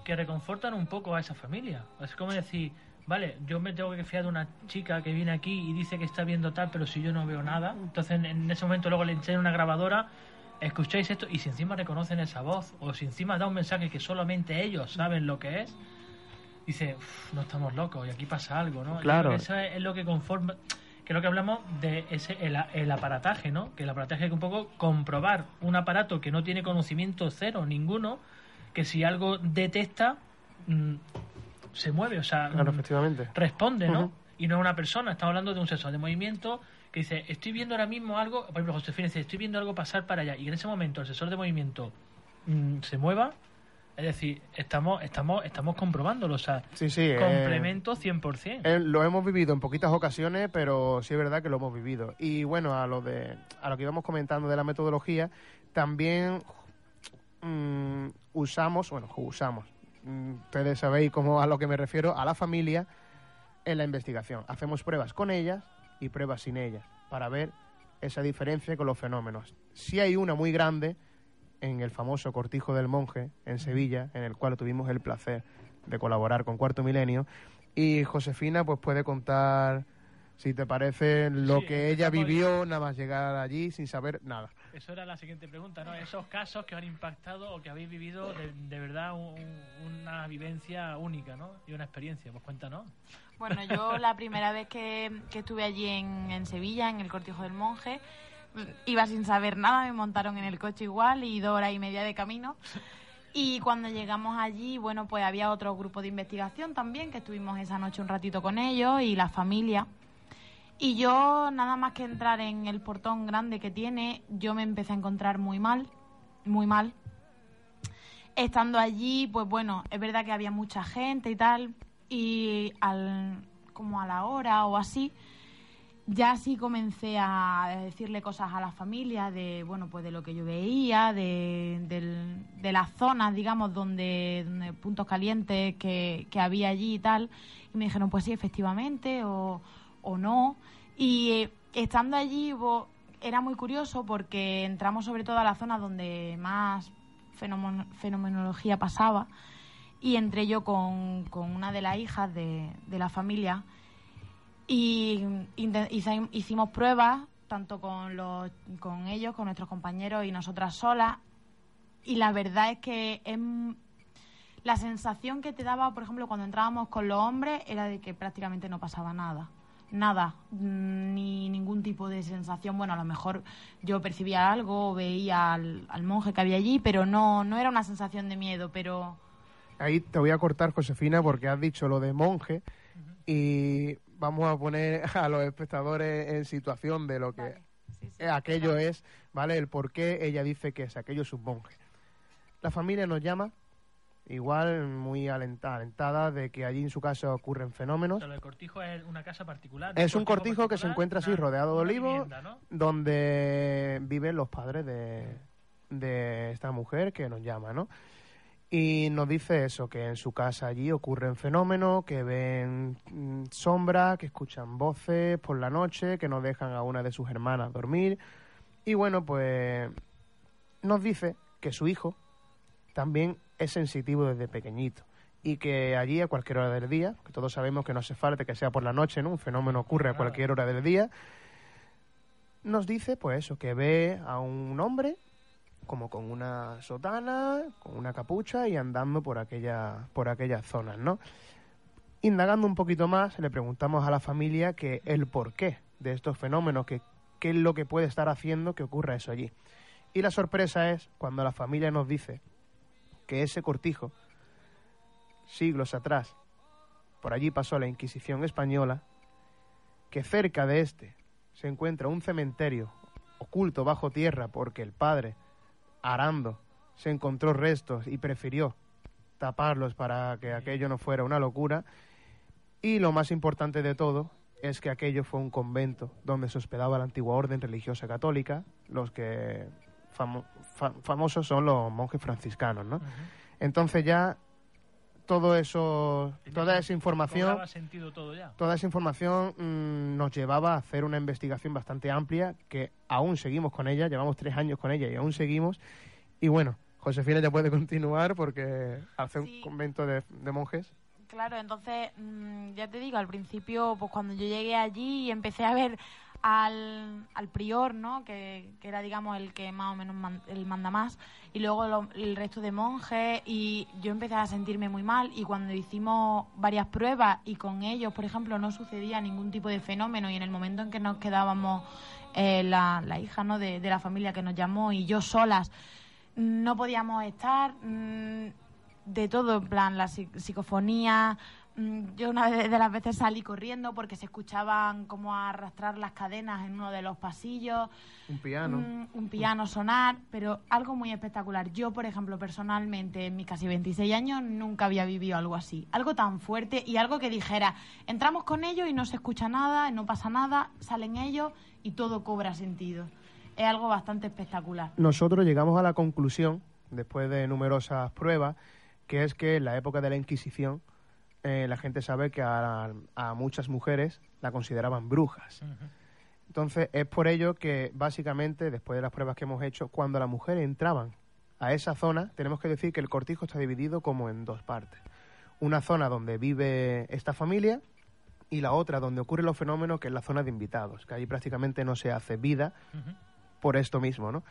que reconfortan un poco a esa familia. Es como decir, vale, yo me tengo que fiar de una chica que viene aquí y dice que está viendo tal, pero si yo no veo nada, entonces en ese momento luego le enseño una grabadora, escucháis esto y si encima reconocen esa voz o si encima da un mensaje que solamente ellos saben lo que es, dice, no estamos locos y aquí pasa algo, ¿no? Claro. Eso es, lo que conforma, lo que hablamos de ese el, aparataje, ¿no? Que el aparataje es un poco comprobar un aparato que no tiene conocimiento cero, ninguno, que si algo detecta, mm, se mueve, o sea, mm, responde, ¿no? Y no es una persona, estamos hablando de un sensor de movimiento que dice, estoy viendo ahora mismo algo, por ejemplo, Josefina dice, estoy viendo algo pasar para allá, y en ese momento el sensor de movimiento mm, se mueva, es decir, estamos estamos estamos comprobándolo, o sea, sí, sí, eh, complemento 100%. Eh, lo hemos vivido en poquitas ocasiones, pero sí es verdad que lo hemos vivido. Y bueno, a lo de a lo que íbamos comentando de la metodología, también mm, usamos, bueno, usamos, ustedes sabéis cómo a lo que me refiero, a la familia en la investigación. Hacemos pruebas con ellas y pruebas sin ellas para ver esa diferencia con los fenómenos. Si hay una muy grande en el famoso Cortijo del Monje en Sevilla, en el cual tuvimos el placer de colaborar con Cuarto Milenio, y Josefina pues puede contar si te parece lo que ella vivió nada más llegar allí sin saber nada. Eso era la siguiente pregunta, ¿no? Esos casos que han impactado o que habéis vivido de, verdad una vivencia única, ¿no? Y una experiencia, pues cuéntanos. Bueno, yo la primera vez que, estuve allí en, Sevilla, en el Cortijo del Monje, iba sin saber nada, me montaron en el coche igual y dos horas y media de camino. Y cuando llegamos allí, bueno, pues había otro grupo de investigación también, que estuvimos esa noche un ratito con ellos y la familia. Y yo, nada más que entrar en el portón grande que tiene, yo me empecé a encontrar muy mal, muy mal. Estando allí, pues bueno, es verdad que había mucha gente y tal, y al, como a la hora o así, ya sí comencé a decirle cosas a la familia de, bueno, pues de lo que yo veía, de, de las zonas, digamos, donde, puntos calientes que, que había allí y tal. Y me dijeron, pues sí, efectivamente, o o no. Y eh, estando allí era muy curioso porque entramos sobre todo a la zona donde más fenomenología pasaba. Y entré yo con, una de las hijas de, de la familia. Y hicimos pruebas tanto con, los, con ellos, con nuestros compañeros y nosotras solas. Y la verdad es que es, la sensación que te daba, por ejemplo, cuando entrábamos con los hombres era de que prácticamente no pasaba nada nada, ni ningún tipo de sensación. Bueno, a lo mejor yo percibía algo, veía al, monje que había allí, pero no, no era una sensación de miedo, pero... Ahí te voy a cortar, Josefina, porque has dicho lo de monje y vamos a poner a los espectadores en situación de lo que aquello es, ¿vale? El por qué ella dice que es aquello es un monje. La familia nos llama igual muy alentada de que allí en su casa ocurren fenómenos. Pero el cortijo es una casa particular. Es un cortijo, que se encuentra así rodeado de olivos, donde viven los padres de, de esta mujer que nos llama, ¿no? Y nos dice eso, que en su casa allí ocurren fenómenos, que ven mm, sombras, que escuchan voces por la noche, que no dejan a una de sus hermanas dormir. Y bueno, pues nos dice que su hijo también es sensitivo desde pequeñito y que allí a cualquier hora del día, que todos sabemos que no hace falta que sea por la noche, ¿no? Un fenómeno ocurre a cualquier hora del día, nos dice pues eso, que ve a un hombre como con una sotana, con una capucha y andando por aquella por aquellas zonas, ¿no? Indagando un poquito más, le preguntamos a la familia que el porqué de estos fenómenos, que qué es lo que puede estar haciendo que ocurra eso allí. Y la sorpresa es cuando la familia nos dice que ese cortijo, siglos atrás, por allí pasó la Inquisición española, que cerca de este se encuentra un cementerio oculto bajo tierra porque el padre, arando, se encontró restos y prefirió taparlos para que aquello no fuera una locura. Y lo más importante de todo es que aquello fue un convento donde se hospedaba la antigua orden religiosa católica, los que famo- fa- famosos son los monjes franciscanos, ¿no? Entonces ya todo eso, toda esa información, Cobraba sentido todo ya. toda esa información mm, nos llevaba a hacer una investigación bastante amplia que aún seguimos con ella, llevamos tres años con ella y aún seguimos. Y bueno, Josefina ya puede continuar porque hace Sí. un convento de, de monjes. Claro, entonces, mm, ya te digo, al principio, pues cuando yo llegué allí y empecé a ver al, al prior, ¿no? Que, que era, digamos, el que más o menos el manda más, y luego lo- el resto de monjes, y yo empecé a sentirme muy mal, y cuando hicimos varias pruebas y con ellos, por ejemplo, no sucedía ningún tipo de fenómeno, y en el momento en que nos quedábamos eh, la, la hija, ¿no? De, de la familia que nos llamó y yo solas, no podíamos estar mm, de todo, en plan, la psi- psicofonía. Mm, Yo una de de las veces salí corriendo porque se escuchaban como arrastrar las cadenas en uno de los pasillos, Un piano. mm, un piano sonar, pero algo muy espectacular. Yo, por ejemplo, personalmente, en mis casi 26 años, nunca había vivido algo así. Algo tan fuerte y algo que dijera, entramos con ellos y no se escucha nada, no pasa nada, salen ellos y todo cobra sentido. Es algo bastante espectacular. Nosotros llegamos a la conclusión, después de numerosas pruebas, que es que en la época de la Inquisición eh, la gente sabe que a, a muchas mujeres la consideraban brujas. Entonces es por ello que básicamente, después de las pruebas que hemos hecho, cuando las mujeres entraban a esa zona, tenemos que decir que el cortijo está dividido como en dos partes. Una zona donde vive esta familia y la otra donde ocurren los fenómenos, que es la zona de invitados, que allí prácticamente no se hace vida por esto mismo, ¿no?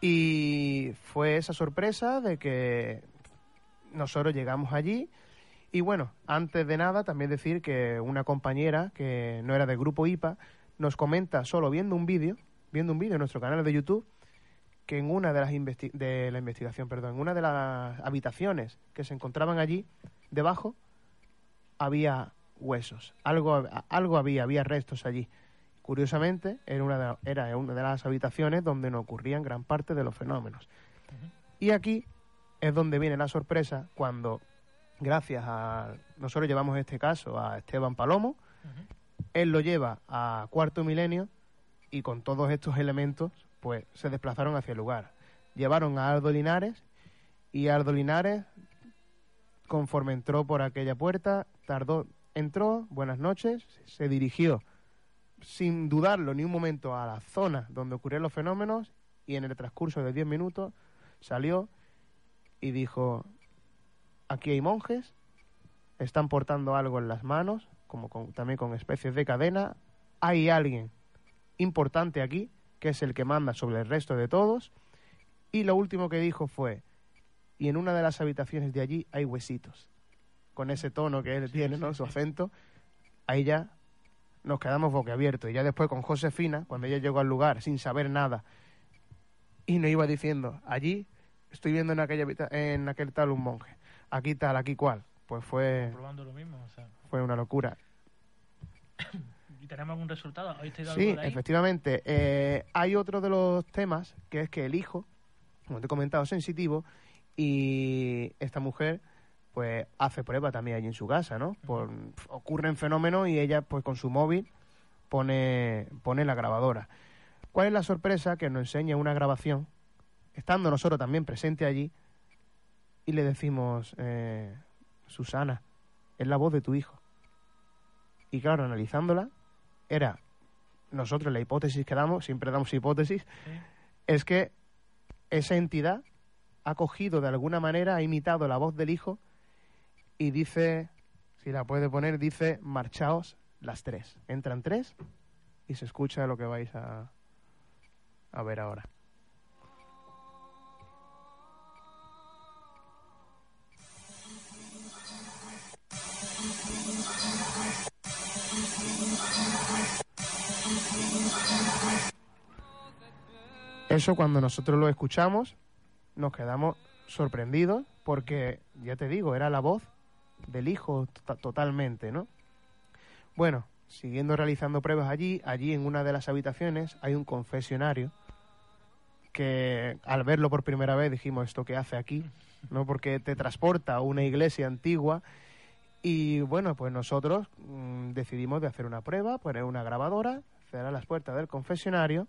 Y fue esa sorpresa de que nosotros llegamos allí y bueno, antes de nada también decir que una compañera que no era del grupo IPA nos comenta solo viendo un vídeo, viendo un vídeo en nuestro canal de YouTube que en una de las investi- de la investigación, perdón, en una de las habitaciones que se encontraban allí debajo había huesos, algo algo había, había restos allí. Curiosamente, era una, de, era una de las habitaciones donde no ocurrían gran parte de los fenómenos. Y aquí es donde viene la sorpresa cuando, gracias a... Nosotros llevamos este caso a Esteban Palomo, él lo lleva a Cuarto Milenio y con todos estos elementos, pues se desplazaron hacia el lugar. Llevaron a Aldo Linares y Aldo Linares, conforme entró por aquella puerta, tardó, entró, buenas noches, se dirigió sin dudarlo ni un momento a la zona donde ocurrieron los fenómenos y en el transcurso de 10 minutos salió y dijo, aquí hay monjes, están portando algo en las manos, como con- también con especies de cadena, hay alguien importante aquí, que es el que manda sobre el resto de todos, y lo último que dijo fue, y en una de las habitaciones de allí hay huesitos, con ese tono que él tiene, ¿no? Su acento, ahí ya nos quedamos boquiabiertos. Y ya después con Josefina, cuando ella llegó al lugar sin saber nada, y nos iba diciendo, allí estoy viendo en, aquella, en aquel tal un monje, aquí tal, aquí cual. Pues fue, Probando lo mismo. O sea, fue una locura. ¿Y tenemos algún resultado? ¿Habéis tenido Sí, algo de ahí? efectivamente. Eh, hay otro de los temas que es que el hijo, como te he comentado, es sensitivo y esta mujer pues hace prueba también allí en su casa, ¿no? Por, ocurren fenómenos y ella pues con su móvil pone, pone la grabadora. ¿Cuál es la sorpresa? Que nos enseña una grabación, estando nosotros también presentes allí, y le decimos, eh, Susana, es la voz de tu hijo. Y claro, analizándola, era, nosotros la hipótesis que damos, siempre damos hipótesis, es que esa entidad ha cogido de alguna manera, ha imitado la voz del hijo y dice, si la puede poner, dice, marchaos las tres. Entran tres y se escucha lo que vais a, a ver ahora. Eso cuando nosotros lo escuchamos nos quedamos sorprendidos porque, ya te digo, era la voz del hijo to- totalmente, ¿no? Bueno, siguiendo realizando pruebas allí, allí en una de las habitaciones hay un confesionario que al verlo por primera vez dijimos, ¿esto qué hace aquí? ¿No? Porque te transporta a una iglesia antigua y bueno, pues nosotros mm, decidimos de hacer una prueba, poner una grabadora, cerrar las puertas del confesionario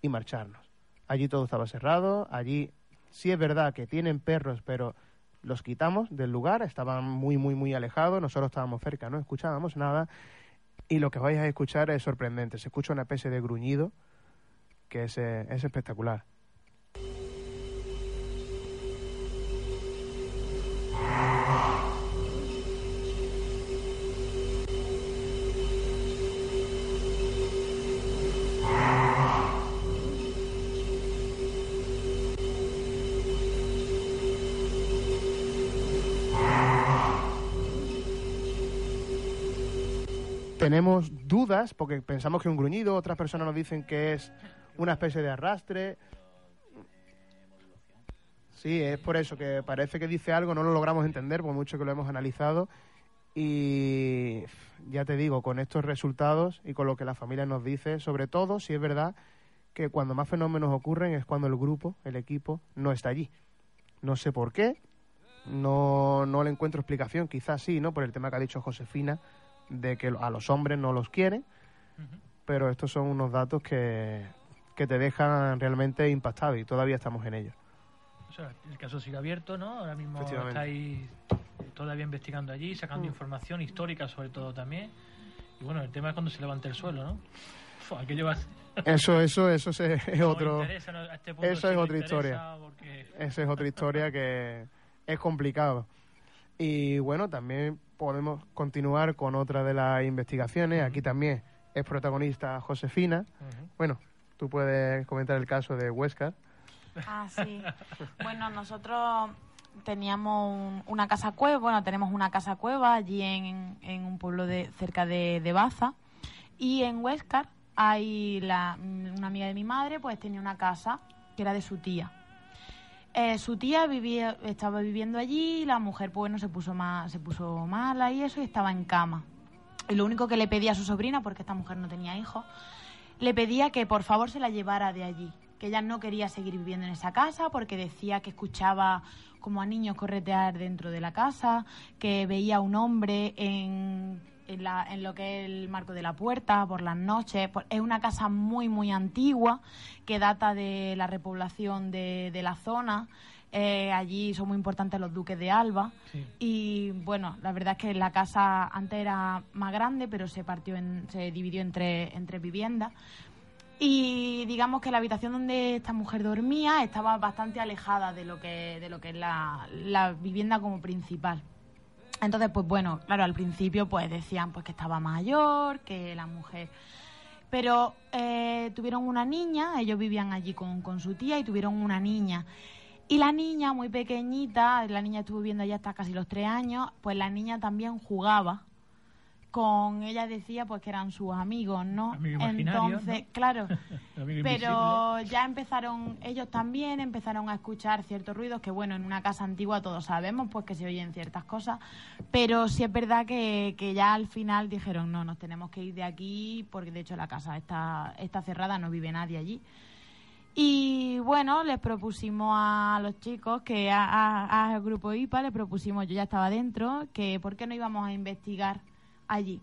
y marcharnos. Allí todo estaba cerrado, allí sí es verdad que tienen perros, pero los quitamos del lugar, estaban muy, muy, muy alejados, nosotros estábamos cerca, no escuchábamos nada, y lo que vais a escuchar es sorprendente, se escucha una especie de gruñido que es, eh, es espectacular. Tenemos dudas porque pensamos que es un gruñido, otras personas nos dicen que es una especie de arrastre. Sí, es por eso que parece que dice algo, no lo logramos entender por mucho que lo hemos analizado. Y ya te digo, con estos resultados y con lo que la familia nos dice, sobre todo si es verdad que cuando más fenómenos ocurren es cuando el grupo, el equipo, no está allí. No sé por qué, no, no le encuentro explicación, quizás sí, ¿no? Por el tema que ha dicho Josefina, de que a los hombres no los quieren, pero estos son unos datos que, que te dejan realmente impactado y todavía estamos en ello. O sea, el caso sigue abierto, ¿no? Ahora mismo estáis todavía investigando allí, sacando Mm. información histórica sobre todo también. Y bueno, el tema es cuando se levante el suelo, ¿no? Uf, aquello va Eso, eso, eso se- es no otro, interesa, ¿no? Este eso sí es otra interesa historia. porque- esa es otra historia que es complicado. Y bueno, también podemos continuar con otra de las investigaciones. Aquí también es protagonista Josefina. Bueno, tú puedes comentar el caso de Huesca. Ah, sí. Bueno, nosotros teníamos un- una casa cueva, bueno, tenemos una casa cueva allí en, en un pueblo de cerca de, de Baza. Y en Huéscar hay la, una amiga de mi madre, pues tenía una casa que era de su tía. Eh, su tía vivía, estaba viviendo allí la mujer, pues, bueno, se puso, más, se puso mala y eso y estaba en cama. Y lo único que le pedía a su sobrina, porque esta mujer no tenía hijos, le pedía que por favor se la llevara de allí, que ella no quería seguir viviendo en esa casa porque decía que escuchaba como a niños corretear dentro de la casa, que veía un hombre en, en, la- en lo que es el marco de la puerta por las noches. Es una casa muy, muy antigua que data de la repoblación de, de la zona. Eh, allí son muy importantes los duques de Alba. Sí. Y bueno, la verdad es que la casa antes era más grande, pero se partió en, se dividió entre, entre viviendas. Y digamos que la habitación donde esta mujer dormía estaba bastante alejada de lo que, de lo que es la, la vivienda como principal. Entonces, pues bueno, claro, al principio pues decían pues que estaba mayor, que la mujer... Pero eh, tuvieron una niña, ellos vivían allí con, con su tía y tuvieron una niña. Y la niña, muy pequeñita, la niña estuvo viviendo allá hasta casi los tres años, pues la niña también jugaba con, ella decía pues que eran sus amigos, ¿no? Amigo Entonces, ¿no? claro, pero ya empezaron, ellos también empezaron a escuchar ciertos ruidos que, bueno, en una casa antigua todos sabemos pues que se oyen ciertas cosas, pero sí es verdad que, que ya al final dijeron, no, nos tenemos que ir de aquí porque de hecho la casa está, está cerrada, no vive nadie allí. Y bueno, les propusimos a los chicos que a- a- al grupo IPA les propusimos, yo ya estaba dentro, que por qué no íbamos a investigar allí.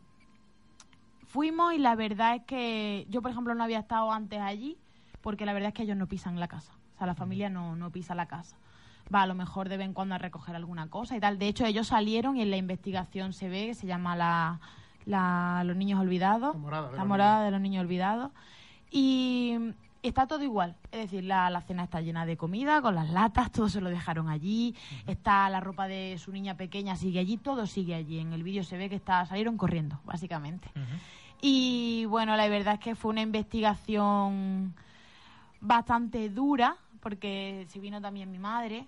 Fuimos y la verdad es que yo, por ejemplo, no había estado antes allí porque la verdad es que ellos no pisan la casa. O sea, la familia no, no pisa la casa. va a lo mejor de vez en cuando a recoger alguna cosa y tal. De hecho, ellos salieron y en la investigación se ve que se llama la, la Los Niños Olvidados. La morada de La los morada de los Niños Olvidados. Y está todo igual. Es decir, la, la cena está llena de comida, con las latas, todo se lo dejaron allí. Está la ropa de su niña pequeña, sigue allí, todo sigue allí. En el vídeo se ve que está, salieron corriendo, básicamente. Y bueno, la verdad es que fue una investigación bastante dura, porque se vino también mi madre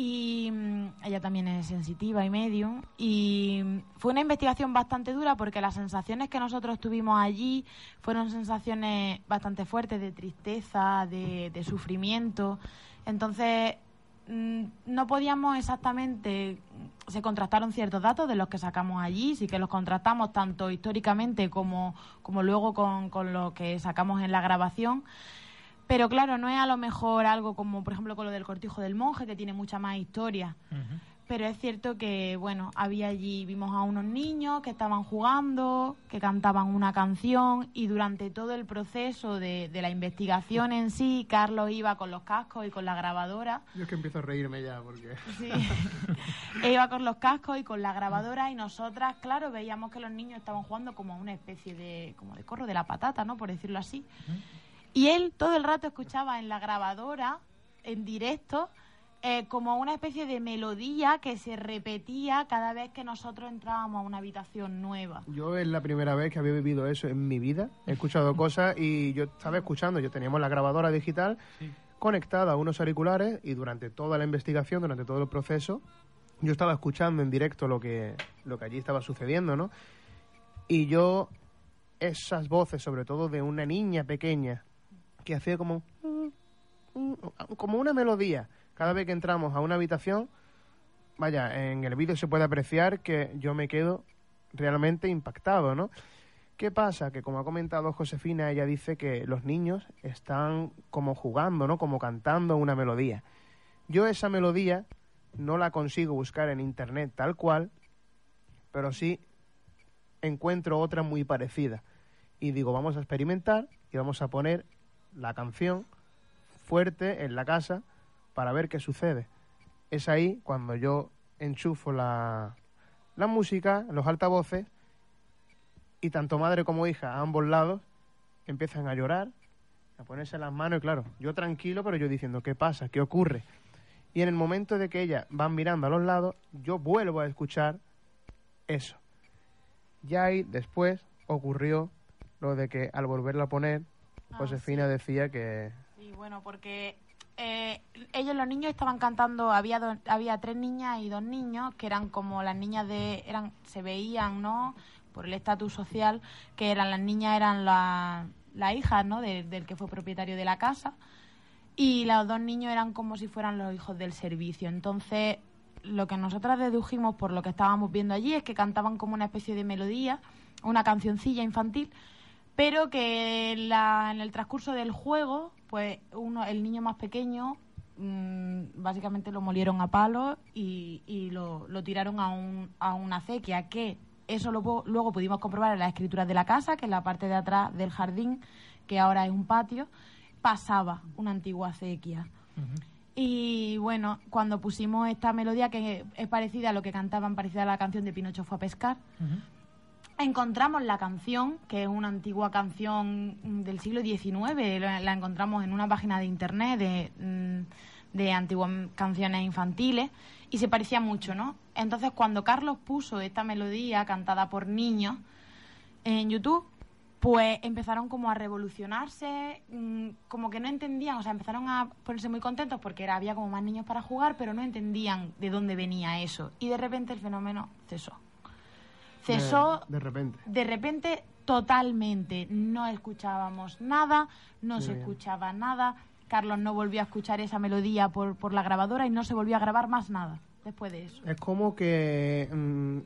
y mm, ella también es sensitiva y medium y mm, fue una investigación bastante dura porque las sensaciones que nosotros tuvimos allí fueron sensaciones bastante fuertes de tristeza, de, de sufrimiento. Entonces mm, no podíamos exactamente, se contrastaron ciertos datos de los que sacamos allí, sí que los contrastamos tanto históricamente como, como luego con, con lo que sacamos en la grabación. Pero claro, no es a lo mejor algo como, por ejemplo, con lo del cortijo del monje, que tiene mucha más historia. Pero es cierto que, bueno, había allí, vimos a unos niños que estaban jugando, que cantaban una canción y durante todo el proceso de, de la investigación en sí, Carlos iba con los cascos y con la grabadora. Yo es que empiezo a reírme ya porque... Sí. E iba con los cascos y con la grabadora y nosotras, claro, veíamos que los niños estaban jugando como a una especie de, como de corro de la patata, ¿no? Por decirlo así. Y él todo el rato escuchaba en la grabadora, en directo, eh, como una especie de melodía que se repetía cada vez que nosotros entrábamos a una habitación nueva. Yo es la primera vez que había vivido eso en mi vida. He escuchado cosas y yo estaba escuchando. Yo teníamos la grabadora digital conectada a unos auriculares y durante toda la investigación, durante todo el proceso, yo estaba escuchando en directo lo que, lo que allí estaba sucediendo, ¿no? Y yo, esas voces, sobre todo de una niña pequeña, que hacía como, como una melodía. Cada vez que entramos a una habitación, vaya, en el vídeo se puede apreciar que yo me quedo realmente impactado, ¿no? ¿Qué pasa? Que como ha comentado Josefina, ella dice que los niños están como jugando, ¿no? Como cantando una melodía. Yo esa melodía no la consigo buscar en internet tal cual, pero sí encuentro otra muy parecida. Y digo, vamos a experimentar y vamos a poner la canción fuerte en la casa para ver qué sucede. Es ahí cuando yo enchufo la, la música, los altavoces, y tanto madre como hija a ambos lados empiezan a llorar, a ponerse las manos, y claro, yo tranquilo, pero yo diciendo, ¿qué pasa? ¿Qué ocurre? Y en el momento de que ellas van mirando a los lados, yo vuelvo a escuchar eso. Ya ahí después ocurrió lo de que al volverla a poner, Ah, Josefina decía que Sí, bueno, porque eh, ellos los niños estaban cantando, había do- había tres niñas y dos niños que eran como las niñas de, eran, se veían, ¿no? Por el estatus social, que eran las niñas eran la- las hijas, ¿no? De- del que fue propietario de la casa y los dos niños eran como si fueran los hijos del servicio. Entonces, lo que nosotras dedujimos por lo que estábamos viendo allí es que cantaban como una especie de melodía, una cancioncilla infantil, pero que en, la- en el transcurso del juego, pues uno, el niño más pequeño, mm, básicamente lo molieron a palos y, y lo, lo tiraron a, un, a una acequia, que eso lo, luego pudimos comprobar en las escrituras de la casa, que en la parte de atrás del jardín, que ahora es un patio, pasaba una antigua acequia. Y bueno, cuando pusimos esta melodía, que es parecida a lo que cantaban, parecida a la canción de Pinocho fue a pescar, encontramos la canción, que es una antigua canción del siglo XIX, la, la encontramos en una página de internet de, mm, de antiguas canciones infantiles y se parecía mucho, ¿no? Entonces cuando Carlos puso esta melodía cantada por niños en YouTube, pues empezaron como a revolucionarse, mm, como que no entendían, o sea, empezaron a ponerse muy contentos porque era, había como más niños para jugar, pero no entendían de dónde venía eso. Y de repente el fenómeno cesó. Cesó de, de repente. de repente totalmente. No escuchábamos nada, no Muy se bien. escuchaba nada. Carlos no volvió a escuchar esa melodía por, por la grabadora y no se volvió a grabar más nada después de eso. Es como que mm,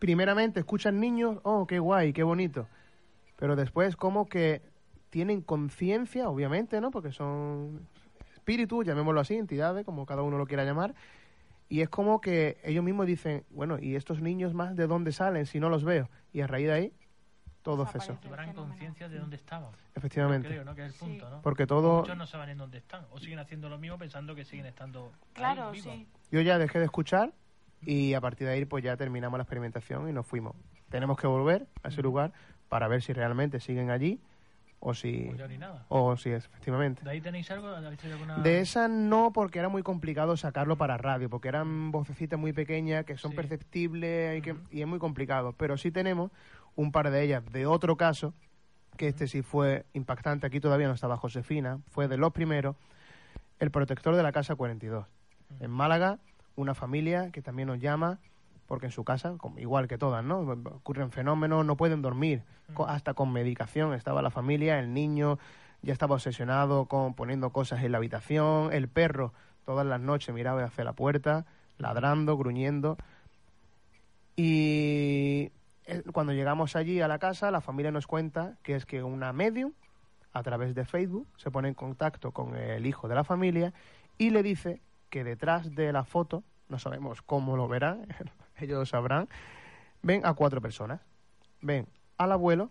primeramente escuchan niños, oh, qué guay, qué bonito. Pero después como que tienen conciencia, obviamente, ¿no? Porque son espíritus, llamémoslo así, entidades, como cada uno lo quiera llamar. Y es como que ellos mismos dicen, bueno, ¿y estos niños más de dónde salen si no los veo? Y a raíz de ahí todo cesó. conciencia de dónde estaban. Efectivamente. Creo, ¿no? Que es el Sí. punto, ¿no? Porque todo, Muchos no saben en dónde están. O siguen haciendo lo mismo pensando que siguen estando. ahí, Claro, vivos. sí. yo ya dejé de escuchar y a partir de ahí pues ya terminamos la experimentación y nos fuimos. Tenemos que volver a ese lugar para ver si realmente siguen allí o si Pues ya ni nada. o si es efectivamente. ¿De ahí tenéis algo? ¿Habéis tenido alguna- De esa no, porque era muy complicado sacarlo para radio, porque eran vocecitas muy pequeñas que son Sí. perceptibles y, que, Ujú. y es muy complicado. Pero sí tenemos un par de ellas de otro caso, que este sí fue impactante. Aquí todavía no estaba Josefina, fue de los primeros, el protector de la casa 42. Ujú. En Málaga, una familia que también nos llama, porque en su casa, igual que todas, ¿no? Ocurren fenómenos, no pueden dormir, Ujú. hasta con medicación. Estaba la familia, el niño ya estaba obsesionado con poniendo cosas en la habitación, el perro todas las noches miraba hacia la puerta, ladrando, gruñendo. Y eh, cuando llegamos allí a la casa, la familia nos cuenta que es que una medium, a través de Facebook, se pone en contacto con el hijo de la familia y le dice que detrás de la foto, no sabemos cómo lo verán, ellos lo sabrán, ven a cuatro personas. Ven al abuelo,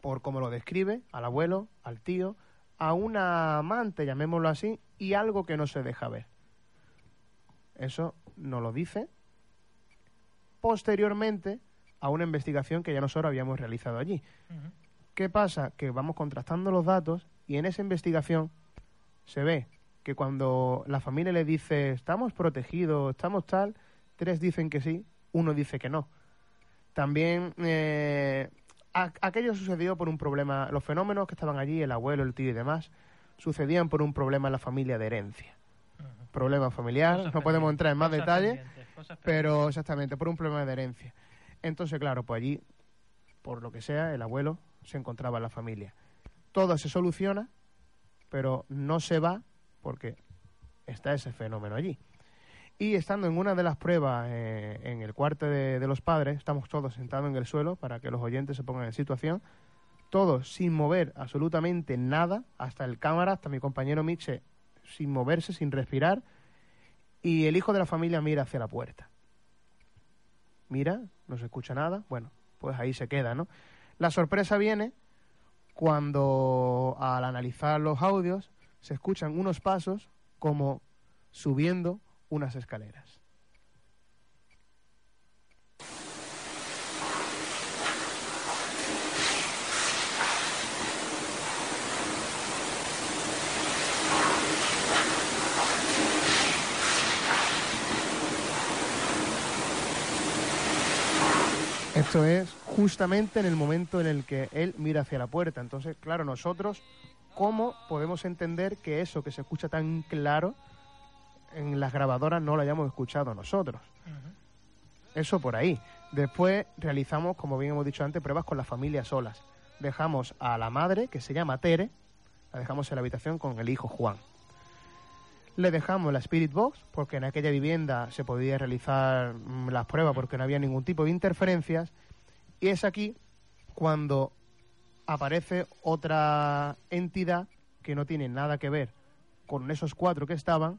por cómo lo describe, al abuelo, al tío, a una amante, llamémoslo así, y algo que no se deja ver. Eso nos lo dice posteriormente a una investigación que ya nosotros habíamos realizado allí. ¿Qué pasa? Que vamos contrastando los datos y en esa investigación se ve que cuando la familia le dice estamos protegidos, estamos tal, tres dicen que sí, uno dice que no. También eh, aquello sucedió por un problema, los fenómenos que estaban allí, el abuelo, el tío y demás, sucedían por un problema en la familia de herencia. Problema familiar, Cosas no podemos entrar en más detalles, pero exactamente, por un problema de herencia. Entonces, claro, pues allí, por lo que sea, el abuelo se encontraba en la familia. Todo se soluciona, pero no se va porque está ese fenómeno allí. Y estando en una de las pruebas eh, en el cuarto de, de los padres, estamos todos sentados en el suelo para que los oyentes se pongan en situación, todos sin mover absolutamente nada, hasta el cámara, hasta mi compañero Miche, sin moverse, sin respirar, y el hijo de la familia mira hacia la puerta. Mira, no se escucha nada, bueno, pues ahí se queda, ¿no? La sorpresa viene cuando al analizar los audios se escuchan unos pasos como subiendo unas escaleras. Esto es justamente en el momento en el que él mira hacia la puerta. Entonces, claro, nosotros, ¿cómo podemos entender que eso que se escucha tan claro en las grabadoras no lo hayamos escuchado nosotros? Eso por ahí. Después realizamos, como bien hemos dicho antes, pruebas con las familias solas. Dejamos a la madre, que se llama Tere, la dejamos en la habitación con el hijo Juan. Le dejamos la Spirit Box, porque en aquella vivienda se podía realizar mm, las pruebas porque no había ningún tipo de interferencias. Y es aquí cuando aparece otra entidad que no tiene nada que ver con esos cuatro que estaban,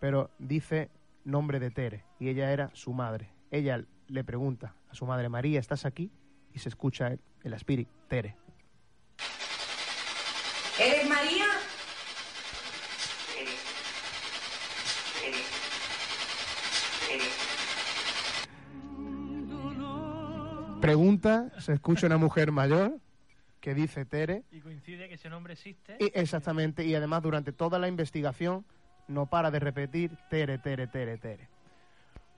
pero dice nombre de Tere, y ella era su madre. Ella le pregunta a su madre, María, ¿estás aquí? Y se escucha el, el Spirit, Tere. ¿Eres María? Pregunta, se escucha una mujer mayor que dice Tere, Y coincide que ese nombre existe. y exactamente, y además durante toda la investigación no para de repetir Tere, Tere, Tere, Tere.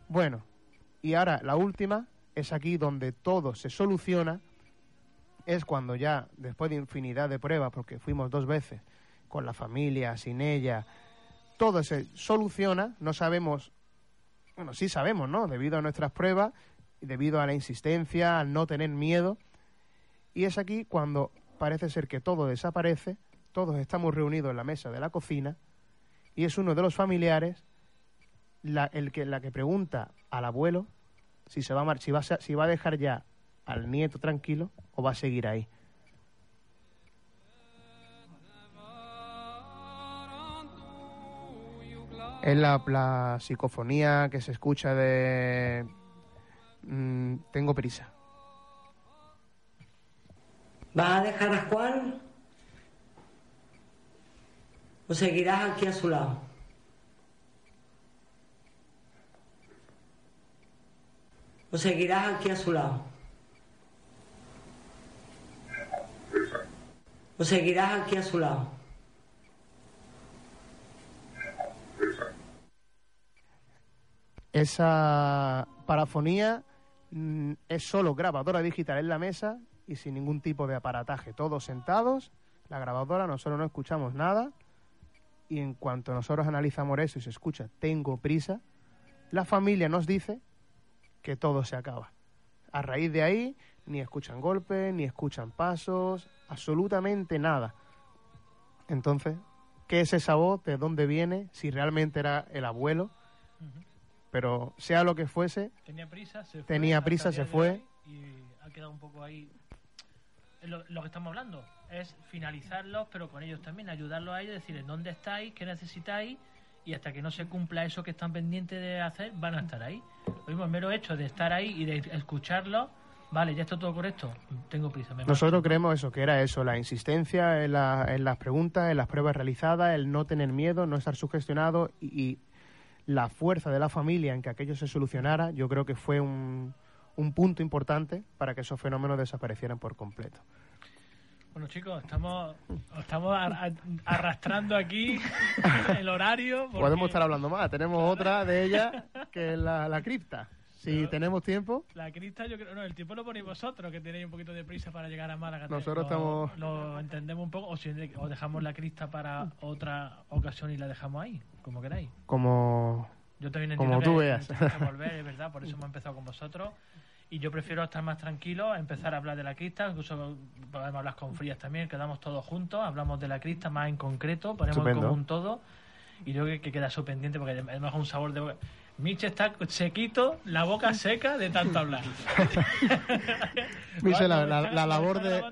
Bueno, y ahora la última es aquí donde todo se soluciona, es cuando ya, después de infinidad de pruebas, porque fuimos dos veces, con la familia, sin ella, todo se soluciona, no sabemos, bueno, sí sabemos, ¿no? Debido a nuestras pruebas, debido a la insistencia, al no tener miedo, y es aquí cuando parece ser que todo desaparece, todos estamos reunidos en la mesa de la cocina, y es uno de los familiares la, el que, la que pregunta al abuelo si, se va a, si, va si va a dejar ya al nieto tranquilo o va a seguir ahí. Es la, psicofonía que se escucha de... mm, tengo prisa. ¿Vas a dejar a Juan? ¿O seguirás aquí a su lado? ¿O seguirás aquí a su lado? ¿O seguirás aquí a su lado? Esa parafonía mm, es solo grabadora digital en la mesa y sin ningún tipo de aparataje. Todos sentados, la grabadora, nosotros no escuchamos nada y en cuanto nosotros analizamos eso y se escucha tengo prisa, la familia nos dice que todo se acaba. A raíz de ahí, ni escuchan golpes, ni escuchan pasos, absolutamente nada. Entonces, ¿qué es esa voz? ¿De dónde viene? Si realmente era el abuelo. Pero sea lo que fuese, Tenía prisa, se fue. Tenía prisa, se fue. Y ha quedado un poco ahí. Lo que estamos hablando es finalizarlos, pero con ellos también, ayudarlos a ellos, decirles dónde estáis, qué necesitáis, y hasta que no se cumpla eso que están pendientes de hacer, van a estar ahí. Lo mismo, el mero hecho de estar ahí y de escucharlos, vale, ya está todo correcto, tengo prisa. me nosotros creemos eso, que era eso, la insistencia en, la- en las preguntas, en las pruebas realizadas, el no tener miedo, no estar sugestionado y, y la fuerza de la familia en que aquello se solucionara, yo creo que fue un, un punto importante para que esos fenómenos desaparecieran por completo. Bueno, chicos, estamos, estamos ar- ar- arrastrando aquí el horario. porque- Podemos estar hablando más, tenemos otra de ellas que es la, la cripta. Si Pero- tenemos tiempo, La crista, yo creo. No, el tiempo lo ponéis vosotros, que tenéis un poquito de prisa para llegar a Málaga. Nosotros lo, estamos- Lo entendemos un poco, o, si, o dejamos la crista para otra ocasión y la dejamos ahí, como queráis. como Yo también Como entiendo tú que veas. que volver, es verdad, por eso hemos empezado con vosotros. Y yo prefiero estar más tranquilo, empezar a hablar de la crista, incluso podemos hablar con Frías también, quedamos todos juntos, hablamos de la crista más en concreto, ponemos Estupendo. en común todo. Y creo que queda eso pendiente porque además es un sabor de boca. Miche está sequito, la boca seca de tanto hablar. Michel, la, la- la labor de,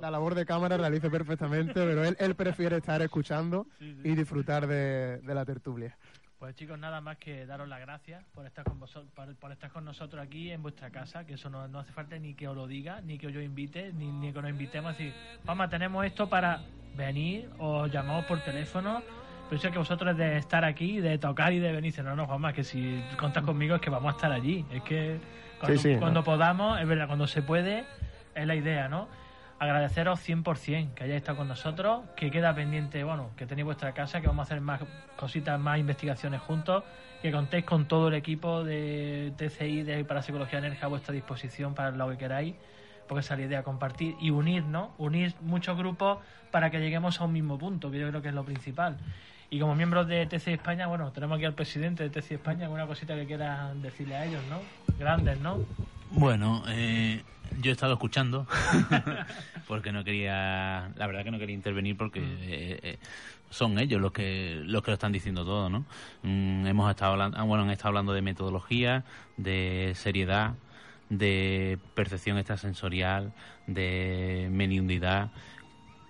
la labor de cámara realiza perfectamente, pero él, él prefiere estar escuchando Sí, sí. y disfrutar de, de la tertulia. Pues chicos, nada más que daros las gracias por estar con vosotros, por, por estar con nosotros aquí en vuestra casa, que eso no, no hace falta ni que os lo diga, ni que yo invite, ni, ni que nos invitemos a decir, vamos, tenemos esto para venir, os llamamos por teléfono, pero es que vosotros de estar aquí, de tocar y de venir, Dice, no, no, Juanma, que si contas conmigo es que vamos a estar allí, es que cuando, Sí, sí, cuando no. podamos, es verdad, cuando se puede, es la idea, ¿no? Agradeceros 100% que hayáis estado con nosotros, que queda pendiente, bueno, que tenéis vuestra casa, que vamos a hacer más cositas, más investigaciones juntos, que contéis con todo el equipo de TCI de Parapsicología Energía a vuestra disposición para lo que queráis, porque esa es la idea, compartir y unirnos, unir muchos grupos para que lleguemos a un mismo punto, que yo creo que es lo principal. Y como miembros de TCI España, bueno, tenemos aquí al presidente de TCI España, alguna cosita que quieran decirle a ellos, ¿no? Grandes, ¿no? Bueno, eh, yo he estado escuchando porque no quería, la verdad que no quería intervenir porque eh, eh, son ellos los que los que lo están diciendo todo, ¿no? Mm, hemos estado hablando, ah, bueno, han estado hablando de metodología, de seriedad, de percepción extrasensorial, de mediundidad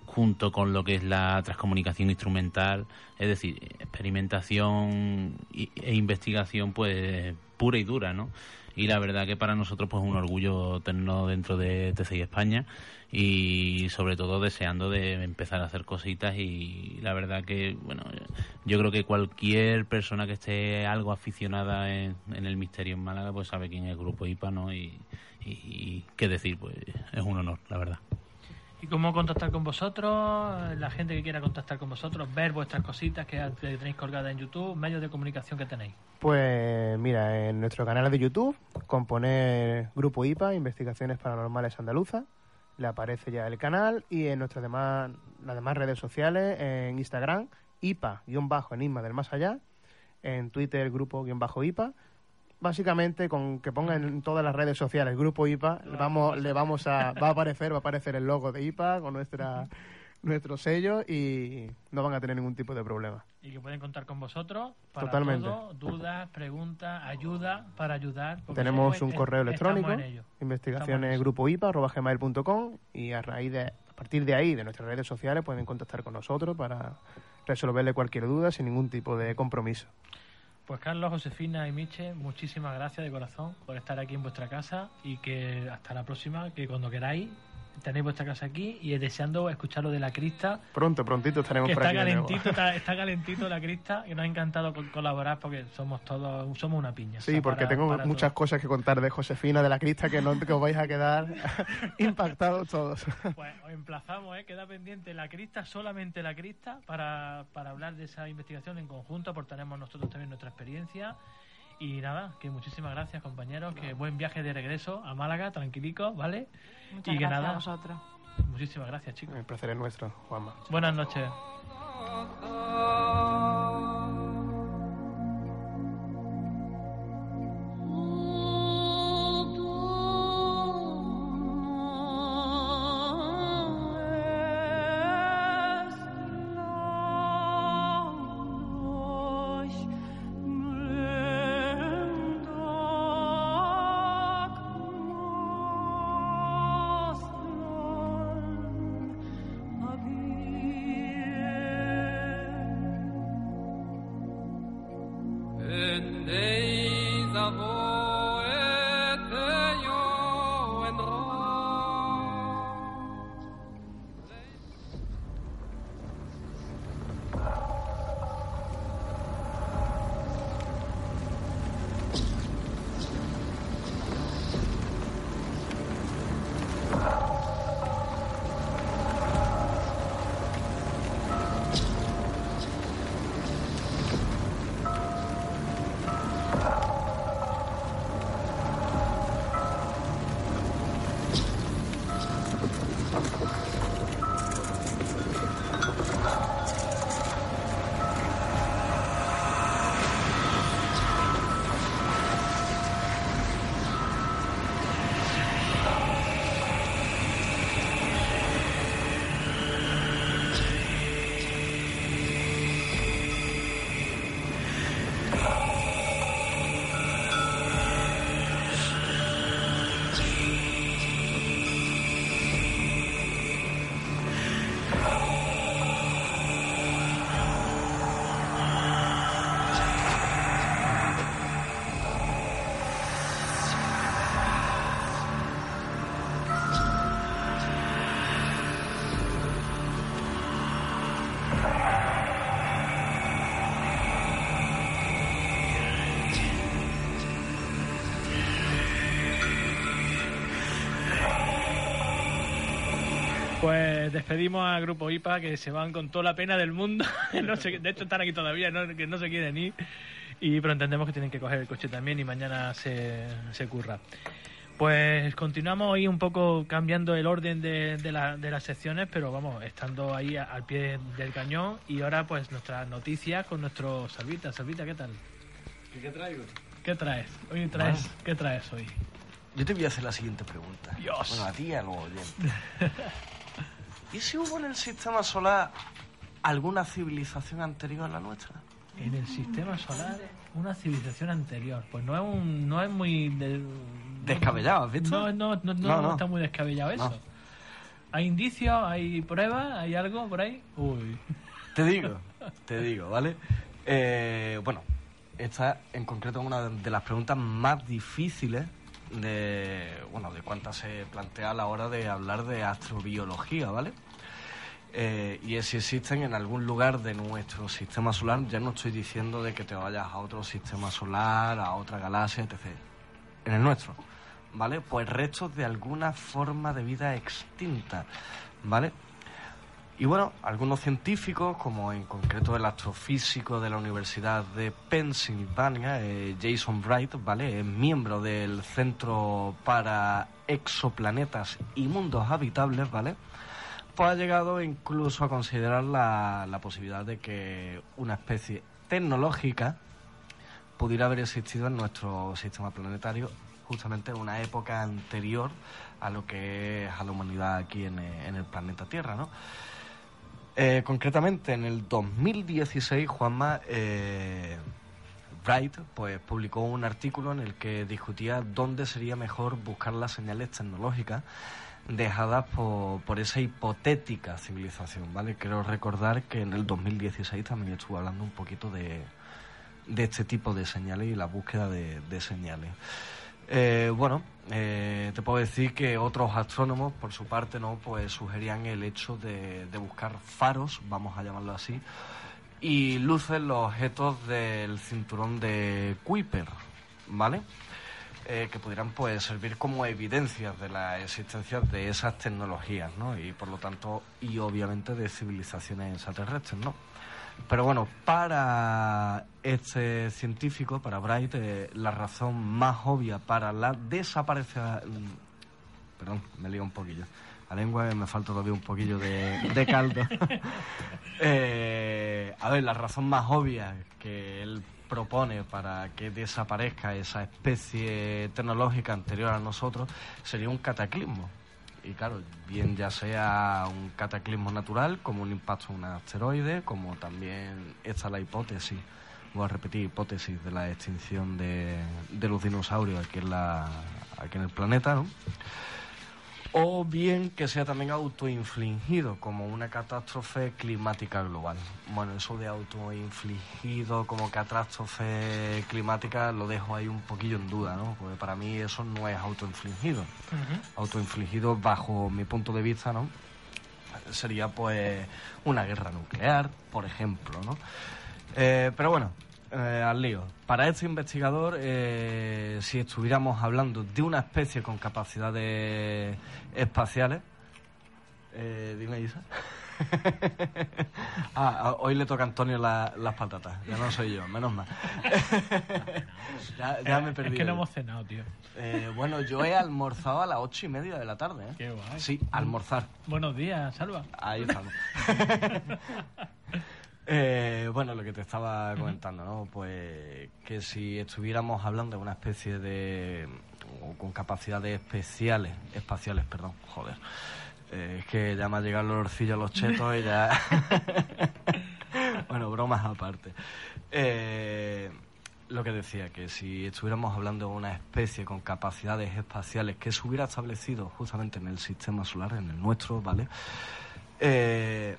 junto con lo que es la transcomunicación instrumental, es decir, experimentación e investigación pues pura y dura, ¿no? Y la verdad que para nosotros pues es un orgullo tenerlo dentro de TCI España y sobre todo deseando de empezar a hacer cositas y la verdad que, bueno, yo creo que cualquier persona que esté algo aficionada en, el misterio en Málaga pues sabe quién es el Grupo IPA, ¿no? Y, y qué decir, pues es un honor, la verdad. ¿Y cómo contactar con vosotros? La gente que quiera contactar con vosotros, ver vuestras cositas que tenéis colgadas en YouTube, medios de comunicación que tenéis. Pues mira, en nuestro canal de YouTube, con poner Grupo IPA, Investigaciones Paranormales Andaluzas, le aparece ya el canal y en nuestras demás, las demás redes sociales, en Instagram, IPA-Enigma del Más Allá, en Twitter, Grupo-IPA. Básicamente, con que pongan en todas las redes sociales Grupo IPA, le vamos, le vamos a, va a aparecer, va a aparecer el logo de IPA con nuestra, nuestro sello y no van a tener ningún tipo de problema. Y que pueden contar con vosotros para Totalmente. todo, dudas, preguntas, ayuda para ayudar. Tenemos un correo electrónico, en investigaciones grupo IPA, gmail.com y a raíz de, a partir de ahí, de nuestras redes sociales, pueden contactar con nosotros para resolverle cualquier duda sin ningún tipo de compromiso. Pues Carlos, Josefina y Miche, muchísimas gracias de corazón por estar aquí en vuestra casa y que hasta la próxima, que cuando queráis tenéis vuestra casa aquí y deseando escuchar lo de la crista. Pronto, prontito estaremos Que por está aquí. calentito, está, está calentito la crista y nos ha encantado co- colaborar porque somos todos, somos una piña. Sí, o sea, porque para- tengo para muchas cosas que contar de Josefina, de la Crista, que, no, que os vais a quedar impactados todos. Pues os emplazamos, ¿eh? queda pendiente la crista, solamente la crista, para, para hablar de esa investigación en conjunto. Aportaremos nosotros también nuestra experiencia. Y nada, que muchísimas gracias, compañeros. Que buen viaje de regreso a Málaga, tranquilicos, ¿vale? Muchas y que gracias nada, a vosotros. muchísimas gracias, chicos. El placer es nuestro, Juanma. Buenas noches. Pues despedimos al grupo IPA que se van con toda la pena del mundo. No de hecho, están aquí todavía, ¿no? que no se quieren ir. Y, pero entendemos que tienen que coger el coche también y mañana se, se curra. Pues continuamos hoy un poco cambiando el orden de, de, la- de las secciones, pero vamos, estando ahí a- al pie del cañón. Y ahora, pues nuestras noticias con nuestro Salvita. Salvita, ¿qué tal? ¿Qué traigo? ¿Qué traes? Hoy traes, ¿qué traes hoy? Yo te voy a hacer la siguiente pregunta. Dios. Bueno, a ti y a los oyentes. ¿Y si hubo en el sistema solar alguna civilización anterior a la nuestra? En el sistema solar, una civilización anterior. Pues no es un, no es muy de- Descabellado, ¿has visto? No, no, no, no, No, no. está muy descabellado eso. No. ¿Hay indicios? ¿Hay pruebas? ¿Hay algo por ahí? Uy. Te digo, te digo, ¿vale? Eh, bueno, esta en concreto es una de las preguntas más difíciles de, bueno, de cuántas se plantea a la hora de hablar de astrobiología, ¿vale? Eh, y es si existen en algún lugar de nuestro sistema solar, ya no estoy diciendo de que te vayas a otro sistema solar, a otra galaxia, etc. En el nuestro, ¿vale? Pues restos de alguna forma de vida extinta, ¿vale? Y bueno, algunos científicos, como en concreto el astrofísico de la Universidad de Pennsylvania, eh, Jason Bright, ¿vale? Es miembro del Centro para Exoplanetas y Mundos Habitables, ¿vale? Pues ha llegado incluso a considerar la, la posibilidad de que una especie tecnológica pudiera haber existido en nuestro sistema planetario justamente en una época anterior a lo que es a la humanidad aquí en el planeta Tierra, ¿no? Eh, concretamente, en el 2016, Juanma eh, Wright pues, publicó un artículo en el que discutía dónde sería mejor buscar las señales tecnológicas dejadas por, por esa hipotética civilización, ¿vale? Quiero recordar que en el 2016 también estuve hablando un poquito de, de este tipo de señales y la búsqueda de señales. Eh, bueno, eh, te puedo decir que otros astrónomos, por su parte, no, pues sugerían el hecho de, buscar faros, vamos a llamarlo así, y luces los objetos del cinturón de Kuiper, ¿vale? Eh, que pudieran pues servir como evidencias de la existencia de esas tecnologías, ¿no? Y por lo tanto, y obviamente de civilizaciones extraterrestres, ¿no? Pero bueno, para este científico, para Bright, eh, la razón más obvia para la desaparición... Perdón, me lío un poquillo. La lengua me falta todavía un poquillo de, de caldo. Eh, a ver, la razón más obvia que él propone para que desaparezca esa especie tecnológica anterior a nosotros sería un cataclismo. Y claro, bien ya sea un cataclismo natural, como un impacto de un asteroide, como también está la hipótesis, voy a repetir, hipótesis de la extinción de, de los dinosaurios aquí en, la, aquí en el planeta, ¿no? O bien que sea también autoinfligido como una catástrofe climática global. Bueno, eso de autoinfligido como catástrofe climática lo dejo ahí un poquillo en duda, ¿no? Porque para mí eso no es autoinfligido. Autoinfligido bajo mi punto de vista, ¿no? Sería pues una guerra nuclear, por ejemplo, ¿no? Eh, pero bueno, eh, al lío. Para este investigador, eh, si estuviéramos hablando de una especie con capacidades espaciales, eh, dime Isa. ah, hoy le toca a Antonio la- las patatas, ya no soy yo, menos mal. ya, ya me he Es que no hemos cenado, tío. Eh, bueno, yo he almorzado a las ocho y media de la tarde. ¿eh? Qué guay. Sí, almorzar. Buenos días, Salva. Ahí estamos. Eh, bueno, lo que te estaba comentando, ¿no? Pues que si estuviéramos hablando de una especie de... con capacidades especiales, espaciales, perdón, joder. Eh, es que ya me ha llegado el olorcillo a los chetos y ya... bueno, bromas aparte. Eh, lo que decía, que si estuviéramos hablando de una especie con capacidades espaciales que se hubiera establecido justamente en el sistema solar, en el nuestro, ¿vale? Eh,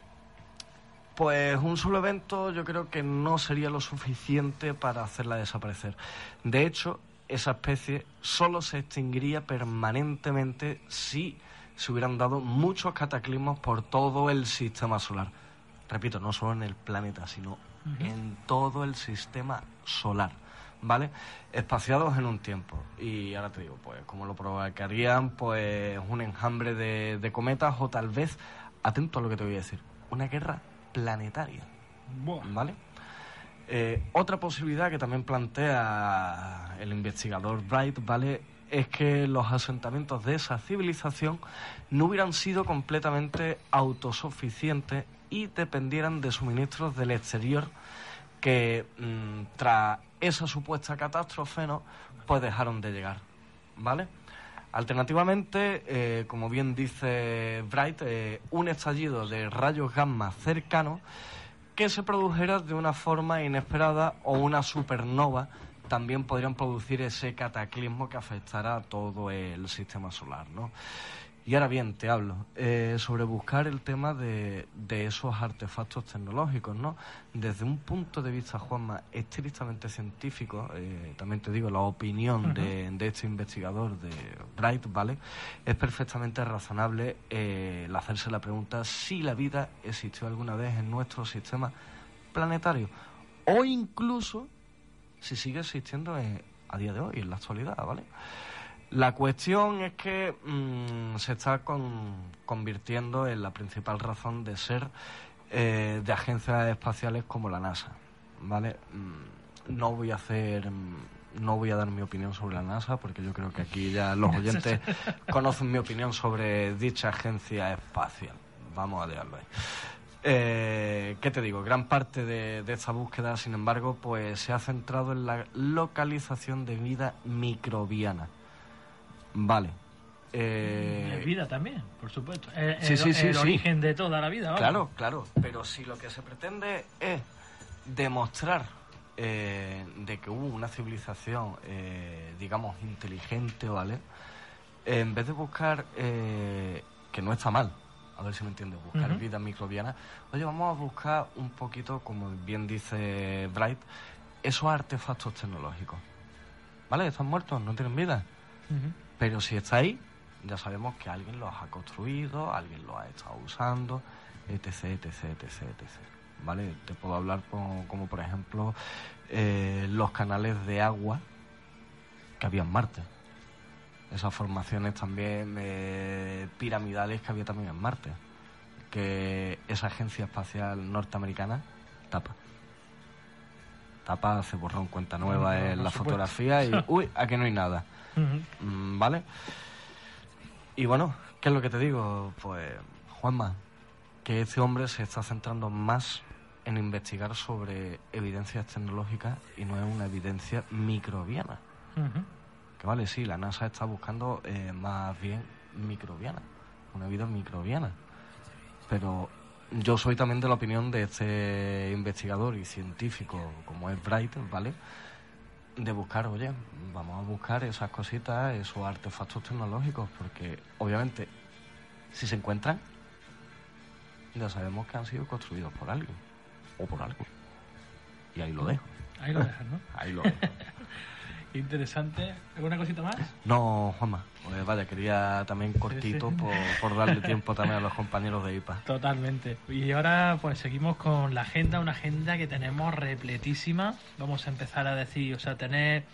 pues un solo evento yo creo que no sería lo suficiente para hacerla desaparecer. De hecho, esa especie solo se extinguiría permanentemente si se hubieran dado muchos cataclismos por todo el sistema solar. Repito, no solo en el planeta, sino en todo el sistema solar. ¿Vale? Espaciados en un tiempo. Y ahora te digo, pues, como lo provocarían, pues, un enjambre de, de cometas o tal vez, atento a lo que te voy a decir, una guerra planetaria. ¿Vale? Eh, otra posibilidad que también plantea el investigador Bright, ¿vale? Es que los asentamientos de esa civilización no hubieran sido completamente autosuficientes y dependieran de suministros del exterior que mm, tras esa supuesta catástrofe, ¿no? Pues dejaron de llegar, ¿vale? Alternativamente, eh, como bien dice Bright, eh, un estallido de rayos gamma cercano que se produjera de una forma inesperada o una supernova también podrían producir ese cataclismo que afectará a todo el sistema solar, ¿no? Y ahora bien, te hablo eh, sobre buscar el tema de, de esos artefactos tecnológicos, ¿no? Desde un punto de vista, Juanma, estrictamente científico, eh, también te digo, la opinión de, de este investigador, de Bright, ¿vale? Es perfectamente razonable eh, el hacerse la pregunta si la vida existió alguna vez en nuestro sistema planetario o incluso si sigue existiendo eh, a día de hoy, en la actualidad, ¿vale? La cuestión es que mm, se está con- convirtiendo en la principal razón de ser eh, de agencias espaciales como la NASA, ¿vale? Mm, no voy a hacer... mm, No voy a dar mi opinión sobre la NASA porque yo creo que aquí ya los oyentes conocen mi opinión sobre dicha agencia espacial. Vamos a dejarlo ahí. Eh, ¿Qué te digo? Gran parte de, de esta búsqueda, sin embargo, pues se ha centrado en la localización de vida microbiana. Vale. Eh, Es vida también, por supuesto. Es Sí, el, sí, sí, el sí. origen de toda la vida. vamos. Claro, claro. Pero si lo que se pretende es demostrar eh, de que hubo una civilización, eh, digamos, inteligente, ¿vale? En vez de buscar, eh, que no está mal, a ver si me entiendes, buscar vida microbiana, oye, vamos a buscar un poquito, como bien dice Bright, esos artefactos tecnológicos. ¿Vale? Están muertos, no tienen vida. Ujú. Pero si está ahí, ya sabemos que alguien los ha construido, alguien los ha estado usando, etc, etc, etc, etc. ¿Vale? Te puedo hablar como, como, por ejemplo, eh, los canales de agua que había en Marte. Esas formaciones también eh, piramidales que había también en Marte. Que esa agencia espacial norteamericana tapa. Tapa, hace borrón cuenta nueva No, no, en la supuesto. fotografía y, uy, aquí no hay nada. Mm, ¿Vale? Y bueno, ¿qué es lo que te digo? Pues, Juanma, que este hombre se está centrando más en investigar sobre evidencias tecnológicas y no es una evidencia microbiana. Que vale, sí, la NASA está buscando eh, más bien microbiana, una vida microbiana. Pero yo soy también de la opinión de este investigador y científico como es Bright, ¿vale? De buscar, oye, vamos a buscar esas cositas, esos artefactos tecnológicos, porque obviamente si se encuentran, ya sabemos que han sido construidos por alguien o por algo. Y ahí lo dejo, Ahí lo dejas, ¿no? ahí lo dejo. Interesante. ¿Alguna cosita más? No, Juanma, pues vaya, quería también cortito sí. Por, por darle tiempo también a los compañeros de IPA. Totalmente. Y ahora pues seguimos con la agenda, una agenda que tenemos repletísima. Vamos a empezar a decir, o sea, tener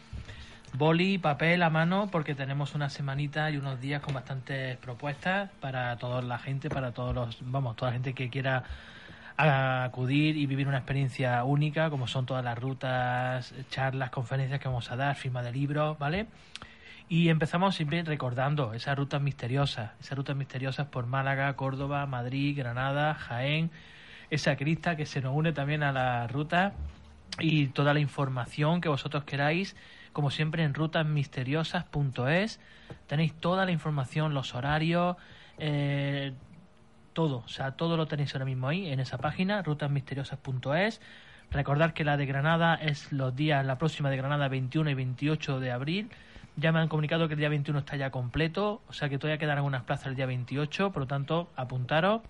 boli, papel a mano, porque tenemos una semanita y unos días con bastantes propuestas para toda la gente, para todos los, vamos, toda la gente que quiera acudir y vivir una experiencia única, como son todas las rutas, charlas, conferencias que vamos a dar, firma de libros, ¿vale? Y empezamos siempre recordando esas rutas misteriosas, esas rutas misteriosas por Málaga, Córdoba, Madrid, Granada, Jaén, esa crista que se nos une también a la ruta y toda la información que vosotros queráis, como siempre en rutasmisteriosas.es, tenéis toda la información, los horarios, eh, todo, o sea, todo lo tenéis ahora mismo ahí en esa página, rutasmisteriosas.es. Recordad que la de Granada es los días, la próxima de Granada 21 y 28 de abril. Ya me han comunicado que el día 21 está ya completo, o sea que todavía quedan algunas plazas el día 28, por lo tanto, apuntaros.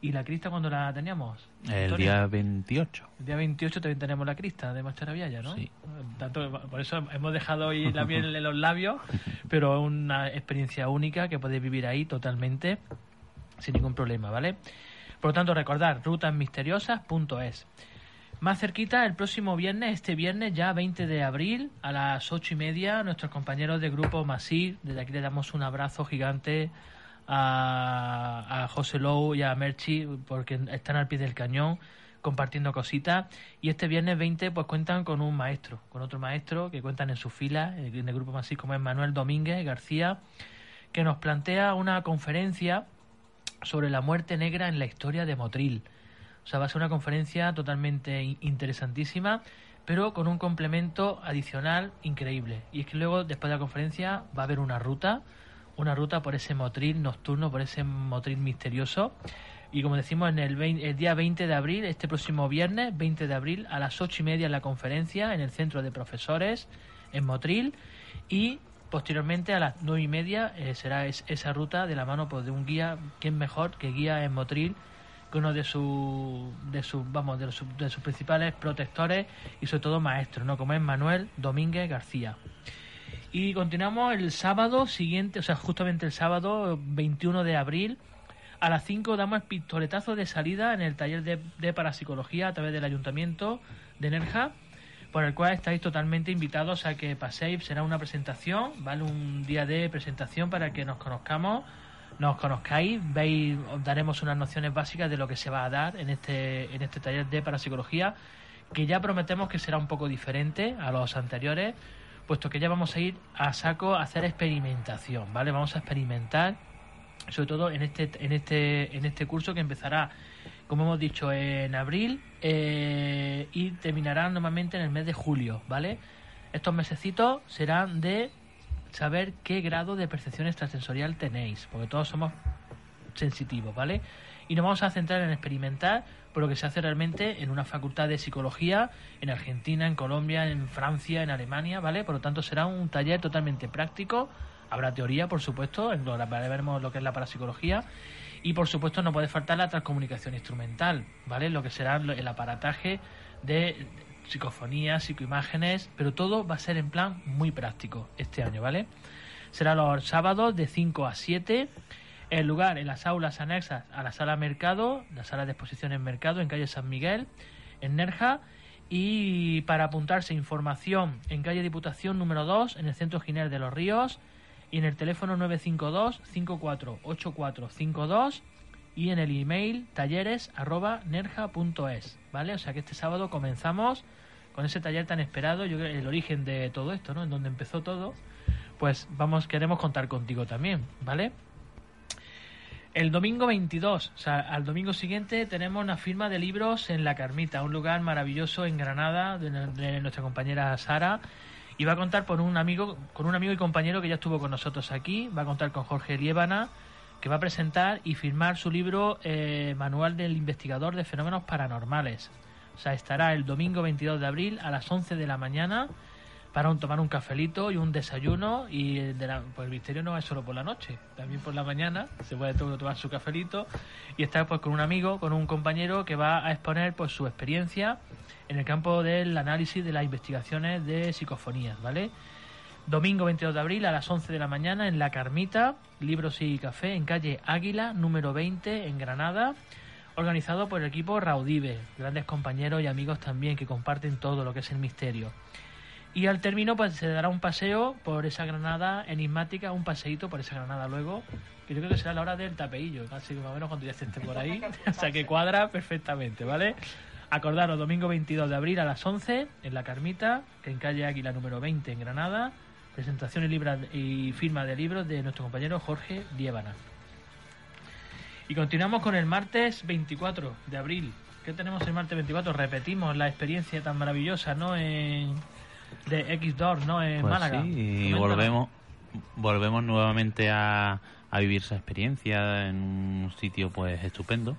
¿Y la crista cuando la teníamos? El día 28. El día 28 también tenemos la crista de Macharavilla, ¿no? Sí. Tanto, por eso hemos dejado hoy la miel en los labios, pero es una experiencia única que podéis vivir ahí totalmente sin ningún problema, ¿vale? Por lo tanto, recordad, rutasmisteriosas.es. Más cerquita, el próximo viernes, este viernes ya 20 de abril, a las ocho y media, nuestros compañeros de grupo Masir, desde aquí le damos un abrazo gigante a, a José Lou y a Merchi, porque están al pie del cañón compartiendo cositas. Y este viernes 20, pues cuentan con un maestro, con otro maestro que cuentan en su fila, en el grupo Masir, como es Manuel Domínguez García, que nos plantea una conferencia sobre la muerte negra en la historia de Motril. O sea, va a ser una conferencia totalmente in- interesantísima, pero con un complemento adicional increíble. Y es que luego, después de la conferencia, va a haber una ruta, una ruta por ese Motril nocturno, por ese Motril misterioso. Y como decimos, en el, vein- el día 20 de abril, este próximo viernes, 20 de abril, a las 8 y media en la conferencia, en el Centro de Profesores, en Motril. Y posteriormente, a las 9 y media, eh, será es- esa ruta de la mano pues, de un guía, ¿quién mejor que guía en Motril? que uno de sus de vamos de, de sus principales protectores y sobre todo maestros no como es Manuel Domínguez García y continuamos el sábado siguiente o sea justamente el sábado 21 de abril a las 5 damos el pistoletazo de salida en el taller de, de parapsicología a través del ayuntamiento de Nerja por el cual estáis totalmente invitados a que paséis será una presentación vale un día de presentación para que nos conozcamos nos conozcáis, veis, os daremos unas nociones básicas de lo que se va a dar en este, en este taller de parapsicología, que ya prometemos que será un poco diferente a los anteriores, puesto que ya vamos a ir a saco a hacer experimentación, ¿vale? Vamos a experimentar, sobre todo en este, en este, en este curso que empezará, como hemos dicho, en abril eh, y terminará normalmente en el mes de julio, ¿vale? Estos mesecitos serán de saber qué grado de percepción extrasensorial tenéis, porque todos somos sensitivos, ¿vale? Y nos vamos a centrar en experimentar por lo que se hace realmente en una facultad de psicología en Argentina, en Colombia, en Francia, en Alemania, ¿vale? Por lo tanto, será un taller totalmente práctico. Habrá teoría, por supuesto, en lo, veremos lo que es la parapsicología. Y por supuesto, no puede faltar la transcomunicación instrumental, ¿vale? Lo que será el aparataje de psicofonías, psicoimágenes, pero todo va a ser en plan muy práctico este año, ¿vale? Será los sábados de 5 a 7. El lugar en las aulas anexas a la sala Mercado, la sala de exposiciones Mercado en calle San Miguel, en Nerja. Y para apuntarse información en calle Diputación número 2, en el centro Giner de los Ríos, y en el teléfono 952 548452 y en el email talleres arroba nerja.es, ¿vale? O sea que este sábado comenzamos con ese taller tan esperado, yo creo el origen de todo esto, ¿no? En donde empezó todo, pues vamos, queremos contar contigo también, ¿vale? El domingo 22, o sea, al domingo siguiente tenemos una firma de libros en La Carmita, un lugar maravilloso en Granada, de, de nuestra compañera Sara, y va a contar por un amigo, con un amigo y compañero que ya estuvo con nosotros aquí, va a contar con Jorge Liébana, que va a presentar y firmar su libro eh, Manual del Investigador de Fenómenos Paranormales. O sea, estará el domingo 22 de abril a las 11 de la mañana para un, tomar un cafelito y un desayuno y el, de la- pues el misterio no es solo por la noche, también por la mañana se puede todo tomar su cafelito y estar pues con un amigo, con un compañero que va a exponer pues su experiencia en el campo del análisis de las investigaciones de psicofonías, ¿vale? Domingo 22 de abril a las 11 de la mañana en La Carmita, Libros y Café, en calle Águila, número 20, en Granada, organizado por el equipo Raudive, grandes compañeros y amigos también que comparten todo lo que es el misterio. Y al término pues se dará un paseo por esa Granada enigmática, un paseíto por esa Granada luego, que yo creo que será la hora del tapeillo, que más o menos cuando ya esté por ahí, o sea que cuadra perfectamente, ¿vale? Acordaros, domingo 22 de abril a las 11 en La Carmita, en calle Águila número 20 en Granada, presentación y, libra- y firma de libros de nuestro compañero Jorge Diébana. Y continuamos con el martes 24 de abril. ¿Qué tenemos el martes 24? Repetimos la experiencia tan maravillosa, ¿no? En, de X-Door, ¿no? En Pues Málaga. sí, y volvemos, volvemos nuevamente a, a vivir esa experiencia en un sitio pues estupendo,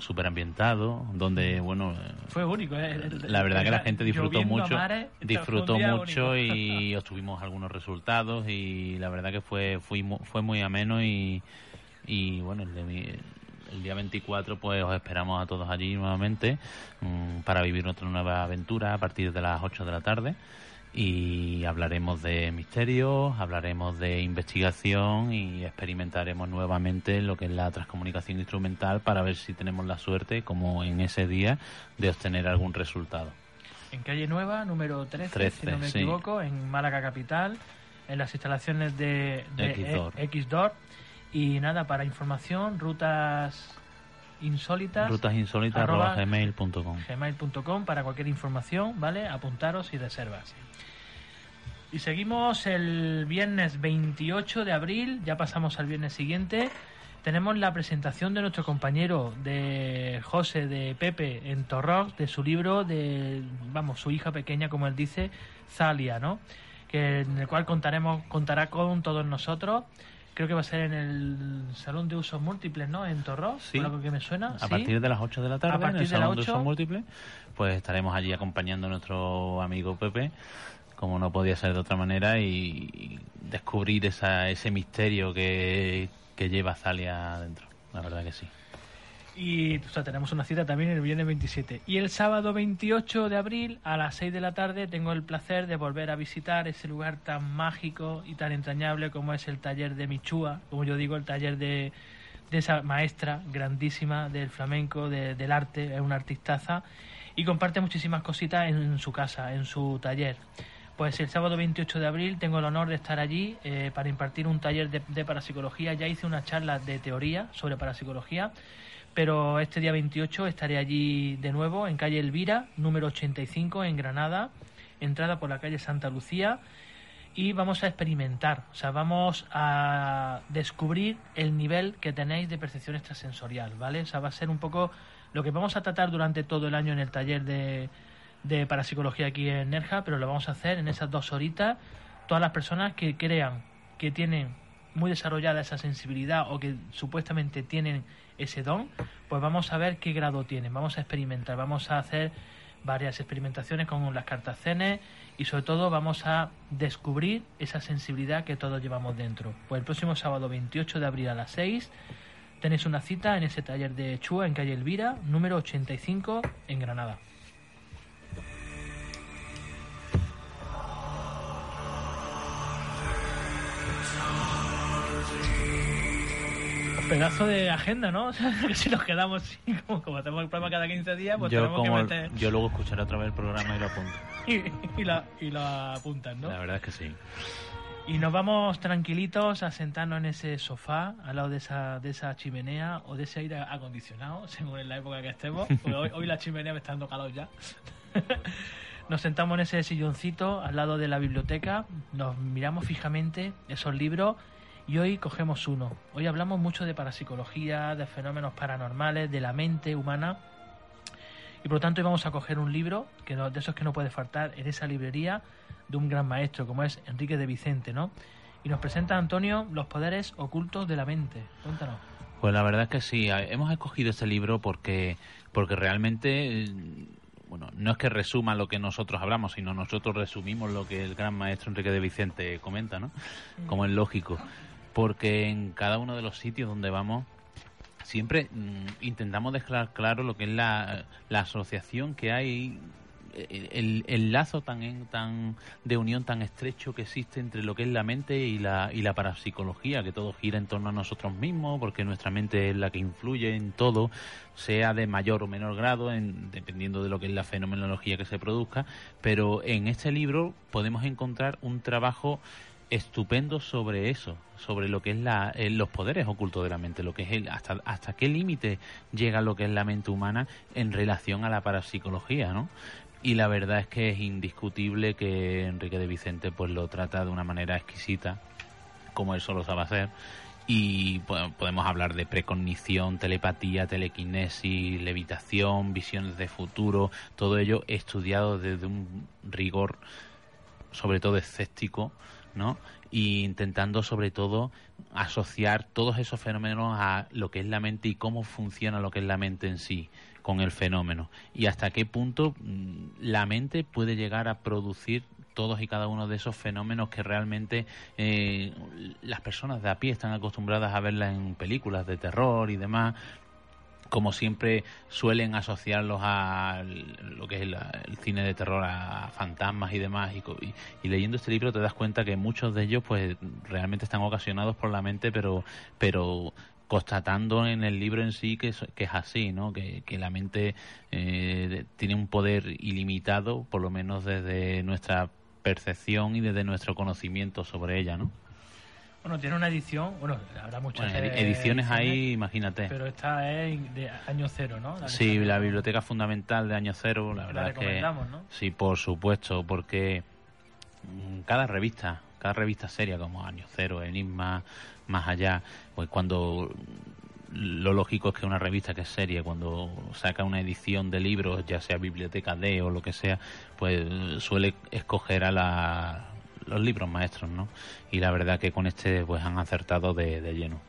súper ambientado, donde, bueno, eh, Fue único, ¿eh? la verdad que la gente disfrutó mucho, mares, disfrutó mucho único. y obtuvimos algunos resultados y la verdad que fue fue, fue muy ameno y, y bueno, el, de mi- el día 24 pues os esperamos a todos allí nuevamente mm, para vivir nuestra nueva aventura a partir de las 8 de la tarde y hablaremos de misterios, hablaremos de investigación y experimentaremos nuevamente lo que es la transcomunicación instrumental para ver si tenemos la suerte, como en ese día, de obtener algún resultado. En calle Nueva, número 13, 13, si no me sí. equivoco, en Málaga Capital, en las instalaciones de, de Xdor. E- Xdor. Y nada, para información, rutas insólitas. arroba Rutasinsólitas.gmail.com gmail.com para cualquier información, ¿vale? Apuntaros y reservas. Y seguimos el viernes 28 de abril, ya pasamos al viernes siguiente. Tenemos la presentación de nuestro compañero de José de Pepe en Torrox de su libro de, vamos, su hija pequeña, como él dice, Zalia, ¿no? Que en el cual contaremos, contará con todos nosotros. Creo que va a ser en el Salón de Usos Múltiples, ¿no? En Torrox, Sí. por lo que me suena. A ¿sí? partir de las 8 de la tarde, A partir en el de Salón de 8. Usos Múltiples, pues estaremos allí acompañando a nuestro amigo Pepe, como no podía ser de otra manera, y, y descubrir esa, ese misterio que, que lleva Zalia adentro. La verdad que sí. Y tenemos una cita también el viernes 27. Y el sábado 28 de abril a las 6 de la tarde tengo el placer de volver a visitar ese lugar tan mágico y tan entrañable como es el taller de Michúa, como yo digo, el taller de, de esa maestra grandísima del flamenco, de- del arte, es una artistaza y comparte muchísimas cositas en su casa, en su taller. Pues el sábado 28 de abril tengo el honor de estar allí eh, para impartir un taller de, de parapsicología. Ya hice una charla de teoría sobre parapsicología, pero este día 28 estaré allí de nuevo en calle Elvira, número 85 en Granada, entrada por la calle Santa Lucía y vamos a experimentar, o sea, vamos a descubrir el nivel que tenéis de percepción extrasensorial, ¿vale? O sea, va a ser un poco lo que vamos a tratar durante todo el año en el taller de, de parapsicología aquí en Nerja, pero lo vamos a hacer en esas dos horitas. Todas las personas que crean que tienen muy desarrollada esa sensibilidad o que supuestamente tienen ese don, pues vamos a ver qué grado tienen, vamos a experimentar, vamos a hacer varias experimentaciones con las cartas cenes y sobre todo vamos a descubrir esa sensibilidad que todos llevamos dentro. Pues el próximo sábado 28 de abril a las 6 tenéis una cita en ese taller de Chua en calle Elvira, número 85 en Granada. Pedazo de agenda, ¿no? O sea, que si nos quedamos así, como, como hacemos el programa cada 15 días, pues yo, tenemos como, que meter yo luego escucharé otra vez el programa y lo apunto. y, y, la, y lo apuntan, ¿no? La verdad es que sí. Y nos vamos tranquilitos a sentarnos en ese sofá, al lado de esa, de esa chimenea o de ese aire acondicionado, según en la época que estemos. Porque hoy, hoy la chimenea me está dando calor ya. Nos sentamos en ese silloncito al lado de la biblioteca, nos miramos fijamente esos libros y hoy cogemos uno. Hoy hablamos mucho de parapsicología, de fenómenos paranormales, de la mente humana. Y por lo tanto hoy vamos a coger un libro, que no, de esos que no puede faltar en esa librería, de un gran maestro como es Enrique de Vicente, ¿no? Y nos presenta Antonio los poderes ocultos de la mente. Cuéntanos. Pues la verdad es que sí, hemos escogido este libro porque, porque realmente bueno, no es que resuma lo que nosotros hablamos, sino nosotros resumimos lo que el gran maestro Enrique de Vicente comenta, ¿no? Como es lógico. Porque en cada uno de los sitios donde vamos, siempre mmm, intentamos dejar claro lo que es la, asociación que hay el, el, lazo tan, tan de unión tan estrecho que existe entre lo que es la mente y la, y la parapsicología, que todo gira en torno a nosotros mismos, porque nuestra mente es la que influye en todo, sea de mayor o menor grado, en, dependiendo de lo que es la fenomenología que se produzca, pero en este libro podemos encontrar un trabajo estupendo sobre eso, sobre lo que es la, eh, los poderes ocultos de la mente, lo que es el, hasta, hasta qué límite llega lo que es la mente humana en relación a la parapsicología, ¿no? y la verdad es que es indiscutible que Enrique de Vicente pues lo trata de una manera exquisita como él solo sabe hacer y podemos hablar de precognición, telepatía, telequinesis, levitación, visiones de futuro, todo ello estudiado desde un rigor sobre todo escéptico, ¿no? Y intentando sobre todo asociar todos esos fenómenos a lo que es la mente y cómo funciona lo que es la mente en sí con el fenómeno y hasta qué punto la mente puede llegar a producir todos y cada uno de esos fenómenos que realmente eh, las personas de a pie están acostumbradas a verlas en películas de terror y demás como siempre suelen asociarlos a lo que es el, cine de terror a fantasmas y demás y, leyendo este libro te das cuenta que muchos de ellos pues realmente están ocasionados por la mente pero pero constatando en el libro en sí que es, que es así, ¿no? Que, que la mente eh, tiene un poder ilimitado, por lo menos desde nuestra percepción y desde nuestro conocimiento sobre ella, ¿no? Bueno, tiene una edición, bueno, habrá muchas bueno, ediciones, ediciones ahí, imagínate. Pero esta es de año cero, ¿no? La sí, la biblioteca fundamental de año cero, la verdad es que ¿no? sí, por supuesto, porque cada revista, cada revista seria como Año Cero, Enigma, más allá, pues cuando lo lógico es que una revista que es seria, cuando saca una edición de libros, ya sea Biblioteca D o lo que sea, pues suele escoger a la, los libros maestros, ¿no? Y la verdad que con este pues han acertado de, de lleno.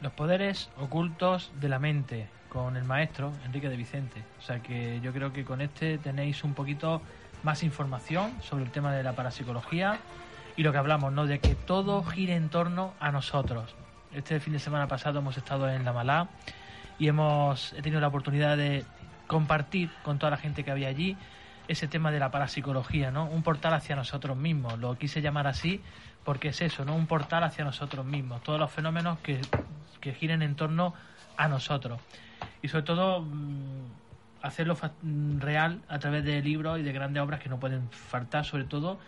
Los poderes ocultos de la mente, con el maestro Enrique de Vicente. O sea que yo creo que con este tenéis un poquito más información sobre el tema de la parapsicología y lo que hablamos, ¿no? De que todo gire en torno a nosotros. Este fin de semana pasado hemos estado en La Malá y hemos he tenido la oportunidad de compartir con toda la gente que había allí ese tema de la parapsicología, ¿no? Un portal hacia nosotros mismos. Lo quise llamar así porque es eso, ¿no? Un portal hacia nosotros mismos. Todos los fenómenos que, que giren en torno a nosotros. Y sobre todo hacerlo real a través de libros y de grandes obras que no pueden faltar, sobre todo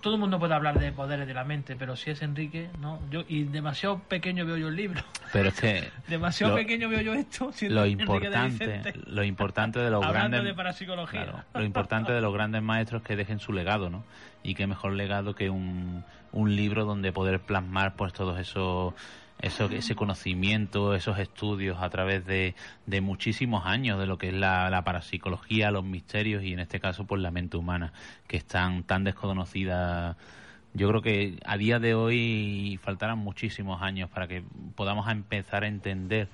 todo el mundo puede hablar de poderes de la mente, pero si es Enrique, no. Yo y demasiado pequeño veo yo el libro. Pero es que demasiado lo, pequeño veo yo esto. Lo importante, de lo importante de los grandes de parapsicología. Claro, lo importante de los grandes maestros es que dejen su legado, ¿no? Y qué mejor legado que un, un libro donde poder plasmar pues todos esos eso, ese conocimiento, esos estudios a través de, de muchísimos años de lo que es la, la, parapsicología, los misterios y en este caso pues la mente humana, que están tan desconocidas. Yo creo que a día de hoy faltarán muchísimos años para que podamos empezar a entender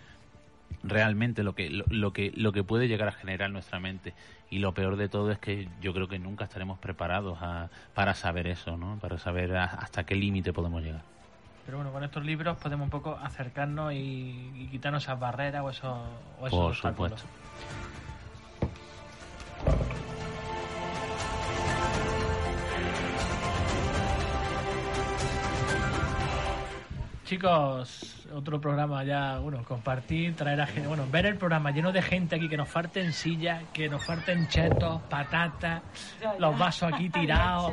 realmente lo que lo, lo, que lo que puede llegar a generar nuestra mente y lo peor de todo es que yo creo que nunca estaremos preparados a, para saber eso, ¿no? Para saber hasta qué límite podemos llegar. Pero bueno, con estos libros podemos un poco acercarnos y, y quitarnos esas barreras o esos, o esos Por obstáculos. supuesto. Chicos, otro programa ya, bueno, compartir, traer a gente, bueno, ver el programa lleno de gente aquí, que nos falten sillas, que nos falten chetos, patatas, los vasos aquí tirados.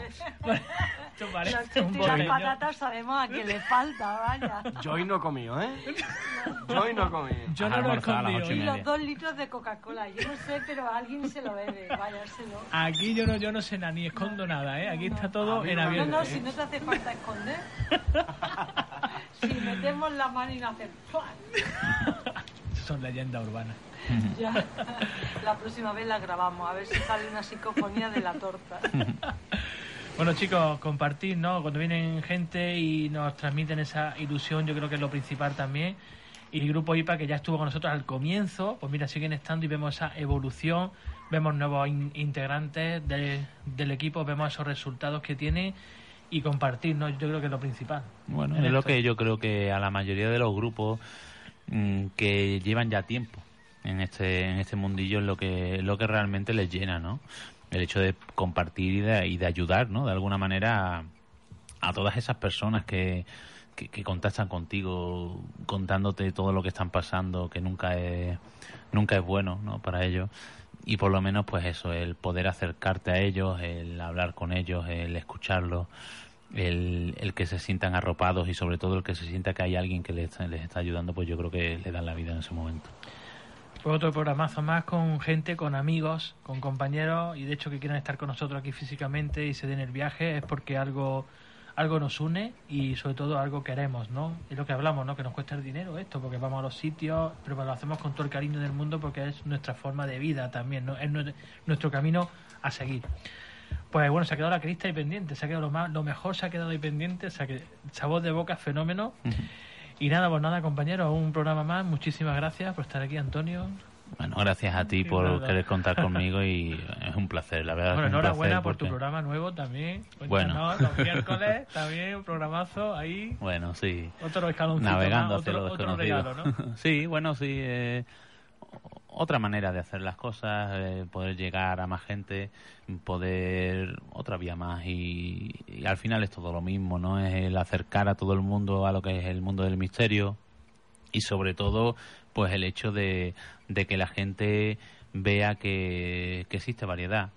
Esto parece Los un y patatas sabemos a quién le falta, vaya. Yo hoy no he comido, ¿eh? Yo hoy no he comido. Yo no lo he escondido. Y los dos litros de Coca-Cola. Yo no sé, pero alguien se lo bebe. Vaya, se lo... Aquí yo no, yo no sé nada, ni escondo nada, ¿eh? Aquí está todo en No, abierto. no, ¿eh? si no te hace falta esconder. si metemos la mano y no hace ¡fua! Son leyendas urbanas. ya. La próxima vez la grabamos, a ver si sale una psicofonía de la torta. Bueno, chicos, compartir, ¿no? Cuando vienen gente y nos transmiten esa ilusión, yo creo que es lo principal también. Y el grupo IPA, que ya estuvo con nosotros al comienzo, pues mira, siguen estando y vemos esa evolución, vemos nuevos in- integrantes de- del equipo, vemos esos resultados que tiene y compartir, ¿no? Yo creo que es lo principal. Bueno, En es lo que yo creo que a la mayoría de los grupos mm, que llevan ya tiempo en este en este mundillo es lo que lo que realmente les llena, ¿no? El hecho de compartir y de, y de ayudar, ¿no? De alguna manera a, a todas esas personas que, que, que contactan contigo contándote todo lo que están pasando, que nunca es nunca es bueno, ¿no? Para ellos y por lo menos pues eso, el poder acercarte a ellos, el hablar con ellos, el escucharlos, el, el que se sientan arropados y sobre todo el que se sienta que hay alguien que les está, les está ayudando, pues yo creo que le dan la vida en ese momento. Pues otro programazo más con gente, con amigos, con compañeros y de hecho que quieran estar con nosotros aquí físicamente y se den el viaje es porque algo algo nos une y sobre todo algo queremos, ¿no? Es lo que hablamos, ¿no? Que nos cuesta el dinero esto, porque vamos a los sitios, pero lo hacemos con todo el cariño del mundo porque es nuestra forma de vida también, ¿no? Es nue- nuestro camino a seguir. Pues bueno, se ha quedado la crista ahí pendiente, se ha quedado lo, más, lo mejor se ha quedado ahí pendiente, o sea que sabor de boca fenómeno. Y nada, pues nada, compañeros, un programa más. Muchísimas gracias por estar aquí, Antonio. Bueno, gracias a ti por nada. querer contar conmigo y es un placer, la verdad. Bueno, enhorabuena por tu programa nuevo también. Bueno. Cuéntanos, Los miércoles también un programazo ahí. Bueno, sí. Otro escaloncito Navegando más, hacia otro, lo otro desconocido. regalo, ¿no? sí, bueno, sí. eh, otra manera de hacer las cosas, eh, poder llegar a más gente, poder otra vía más y, y al final es todo lo mismo, ¿no? Es el acercar a todo el mundo a lo que es el mundo del misterio y sobre todo pues el hecho de, de que la gente vea que, que existe variedad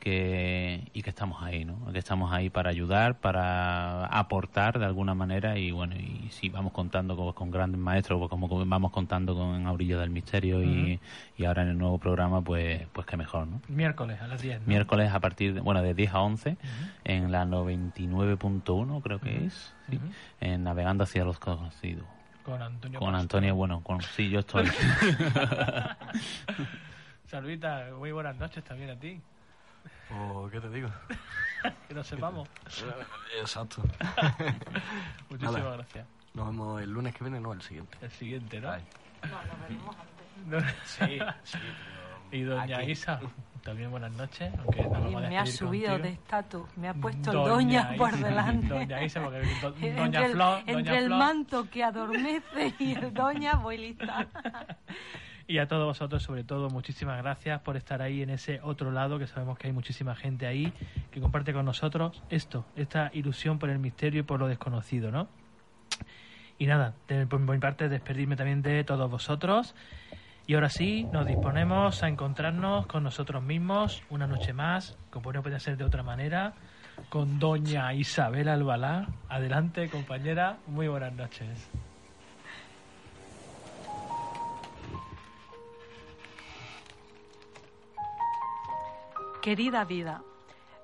que y que estamos ahí, ¿no? Que estamos ahí para ayudar, para aportar de alguna manera y bueno, y si vamos contando con, con grandes maestros, pues como vamos contando con Aurillo del Misterio y, y ahora en el nuevo programa, pues pues qué mejor, ¿no? Miércoles a las 10. ¿no? Miércoles a partir de, bueno, de 10 a 11 en la 99.1 creo que es, sí, en Navegando hacia los conocidos. Con Antonio. Con Pastor. Antonio, bueno, con sí, yo estoy. Saludita, muy buenas noches también a ti. Pues, ¿qué te digo? Que nos sepamos. Exacto. Muchísimas Nada. gracias. Nos vemos el lunes que viene, no, el siguiente. El siguiente, ¿no? Ay. No, lo veremos antes. No. Sí, sí. Y doña Aquí. Isa, también buenas noches. Aunque nos Y a me ha subido contigo. de estatus, me ha puesto Doña el doña por Isa. delante. Doña Isa, porque do- doña entre el, Flor, entre doña el Flor. manto que adormece y el doña, voy lista. Y a todos vosotros, sobre todo, muchísimas gracias por estar ahí en ese otro lado, que sabemos que hay muchísima gente ahí que comparte con nosotros esto, esta ilusión por el misterio y por lo desconocido, ¿no? Y nada, de- por mi parte, despedirme también de todos vosotros. Y ahora sí, nos disponemos a encontrarnos con nosotros mismos una noche más, como no puede ser de otra manera, con doña Isabel Albalá. Adelante, compañera, muy buenas noches. Querida vida,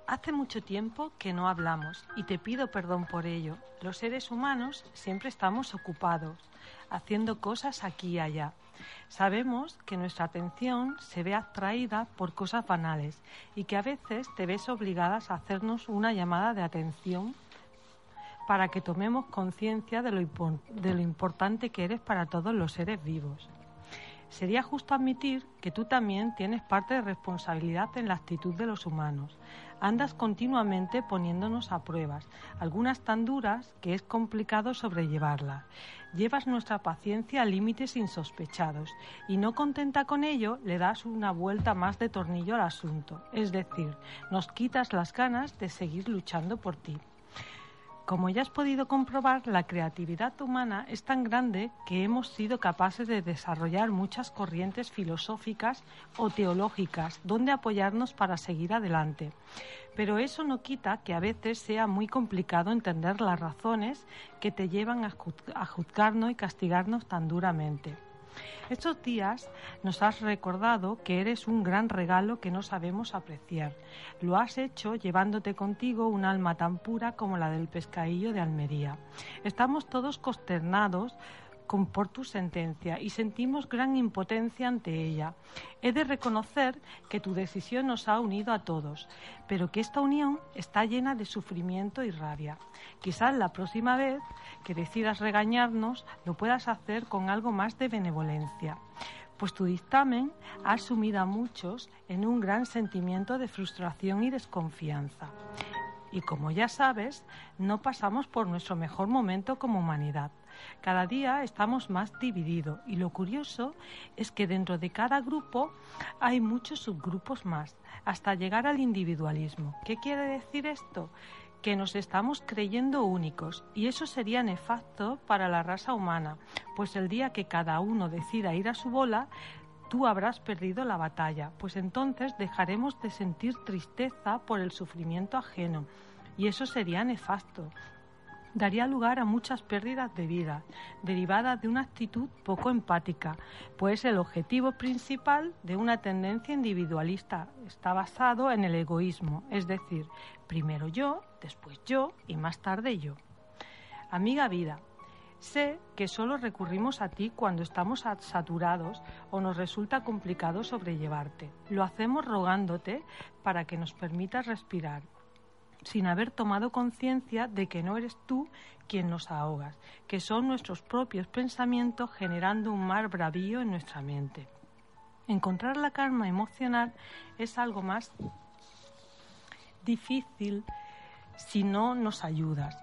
hace mucho tiempo que no hablamos y te pido perdón por ello. Los seres humanos siempre estamos ocupados, haciendo cosas aquí y allá. Sabemos que nuestra atención se ve atraída por cosas banales y que a veces te ves obligadas a hacernos una llamada de atención para que tomemos conciencia de, de lo importante que eres para todos los seres vivos. Sería justo admitir que tú también tienes parte de responsabilidad en la actitud de los humanos. Andas continuamente poniéndonos a pruebas, algunas tan duras que es complicado sobrellevarlas. Llevas nuestra paciencia a límites insospechados y no contenta con ello le das una vuelta más de tornillo al asunto, es decir, nos quitas las ganas de seguir luchando por ti. Como ya has podido comprobar, la creatividad humana es tan grande que hemos sido capaces de desarrollar muchas corrientes filosóficas o teológicas donde apoyarnos para seguir adelante. Pero eso no quita que a veces sea muy complicado entender las razones que te llevan a, juzgarnos y castigarnos tan duramente. Estos días nos has recordado que eres un gran regalo que no sabemos apreciar. Lo has hecho llevándote contigo un alma tan pura como la del pescadillo de Almería. Estamos todos consternados por tu sentencia y sentimos gran impotencia ante ella. He de reconocer que tu decisión nos ha unido a todos, pero que esta unión está llena de sufrimiento y rabia. Quizás la próxima vez que decidas regañarnos lo puedas hacer con algo más de benevolencia pues tu dictamen ha sumido a muchos en un gran sentimiento de frustración y desconfianza. Y como ya sabes, no pasamos por nuestro mejor momento como humanidad. Cada día estamos más divididos y lo curioso es que dentro de cada grupo hay muchos subgrupos más, hasta llegar al individualismo. ¿Qué quiere decir esto? que nos estamos creyendo únicos y eso sería nefasto para la raza humana, pues el día que cada uno decida ir a su bola, tú habrás perdido la batalla, pues entonces dejaremos de sentir tristeza por el sufrimiento ajeno y eso sería nefasto, daría lugar a muchas pérdidas de vida, derivadas de una actitud poco empática, pues el objetivo principal de una tendencia individualista está basado en el egoísmo, es decir, primero yo, después yo y más tarde yo. Amiga vida, Sé que solo recurrimos a ti cuando estamos saturados o nos resulta complicado sobrellevarte. Lo hacemos rogándote para que nos permitas respirar sin haber tomado conciencia de que no eres tú quien nos ahogas, que son nuestros propios pensamientos generando un mar bravío en nuestra mente. Encontrar la calma emocional es algo más difícil si no nos ayudas.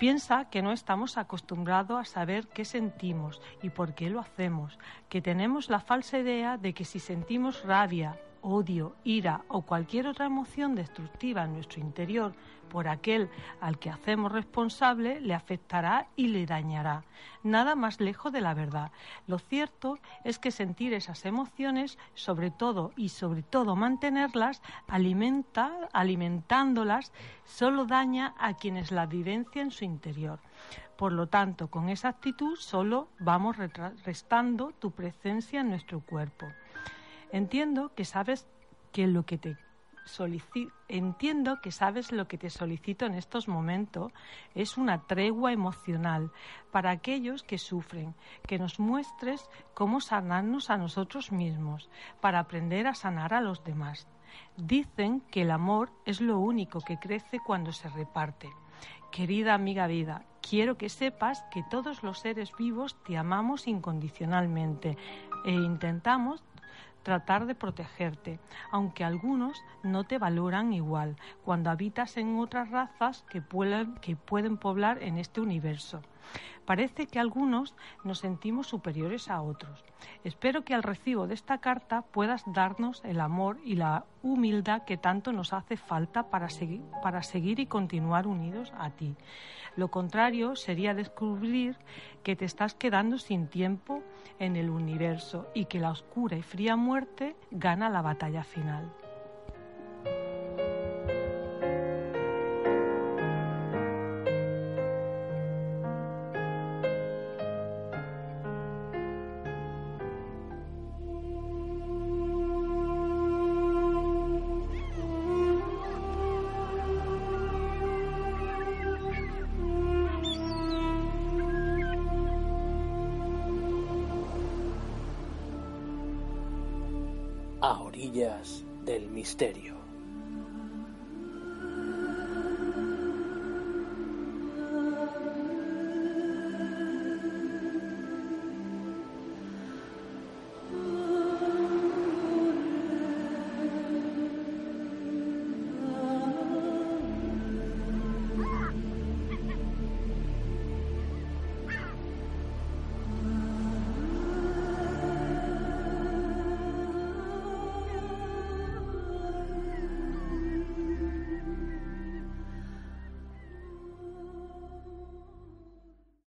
Piensa que no estamos acostumbrados a saber qué sentimos y por qué lo hacemos, que tenemos la falsa idea de que si sentimos rabia, odio, ira o cualquier otra emoción destructiva en nuestro interior por aquel al que hacemos responsable, le afectará y le dañará. Nada más lejos de la verdad. Lo cierto es que sentir esas emociones, sobre todo y sobre todo mantenerlas, alimenta, alimentándolas, solo daña a quienes la vivencian en su interior. Por lo tanto, con esa actitud solo vamos restando tu presencia en nuestro cuerpo. Entiendo que sabes que lo que te solicito, entiendo que sabes lo que te solicito en estos momentos es una tregua emocional para aquellos que sufren, que nos muestres cómo sanarnos a nosotros mismos, para aprender a sanar a los demás. Dicen que el amor es lo único que crece cuando se reparte. Querida amiga vida, quiero que sepas que todos los seres vivos te amamos incondicionalmente e intentamos tratar de protegerte, aunque algunos no te valoran igual cuando habitas en otras razas que pueden, que pueden poblar en este universo. Parece que algunos nos sentimos superiores a otros. Espero que al recibo de esta carta puedas darnos el amor y la humildad que tanto nos hace falta para seguir, para seguir y continuar unidos a ti. Lo contrario sería descubrir que te estás quedando sin tiempo en el universo y que la oscura y fría muerte gana la batalla final.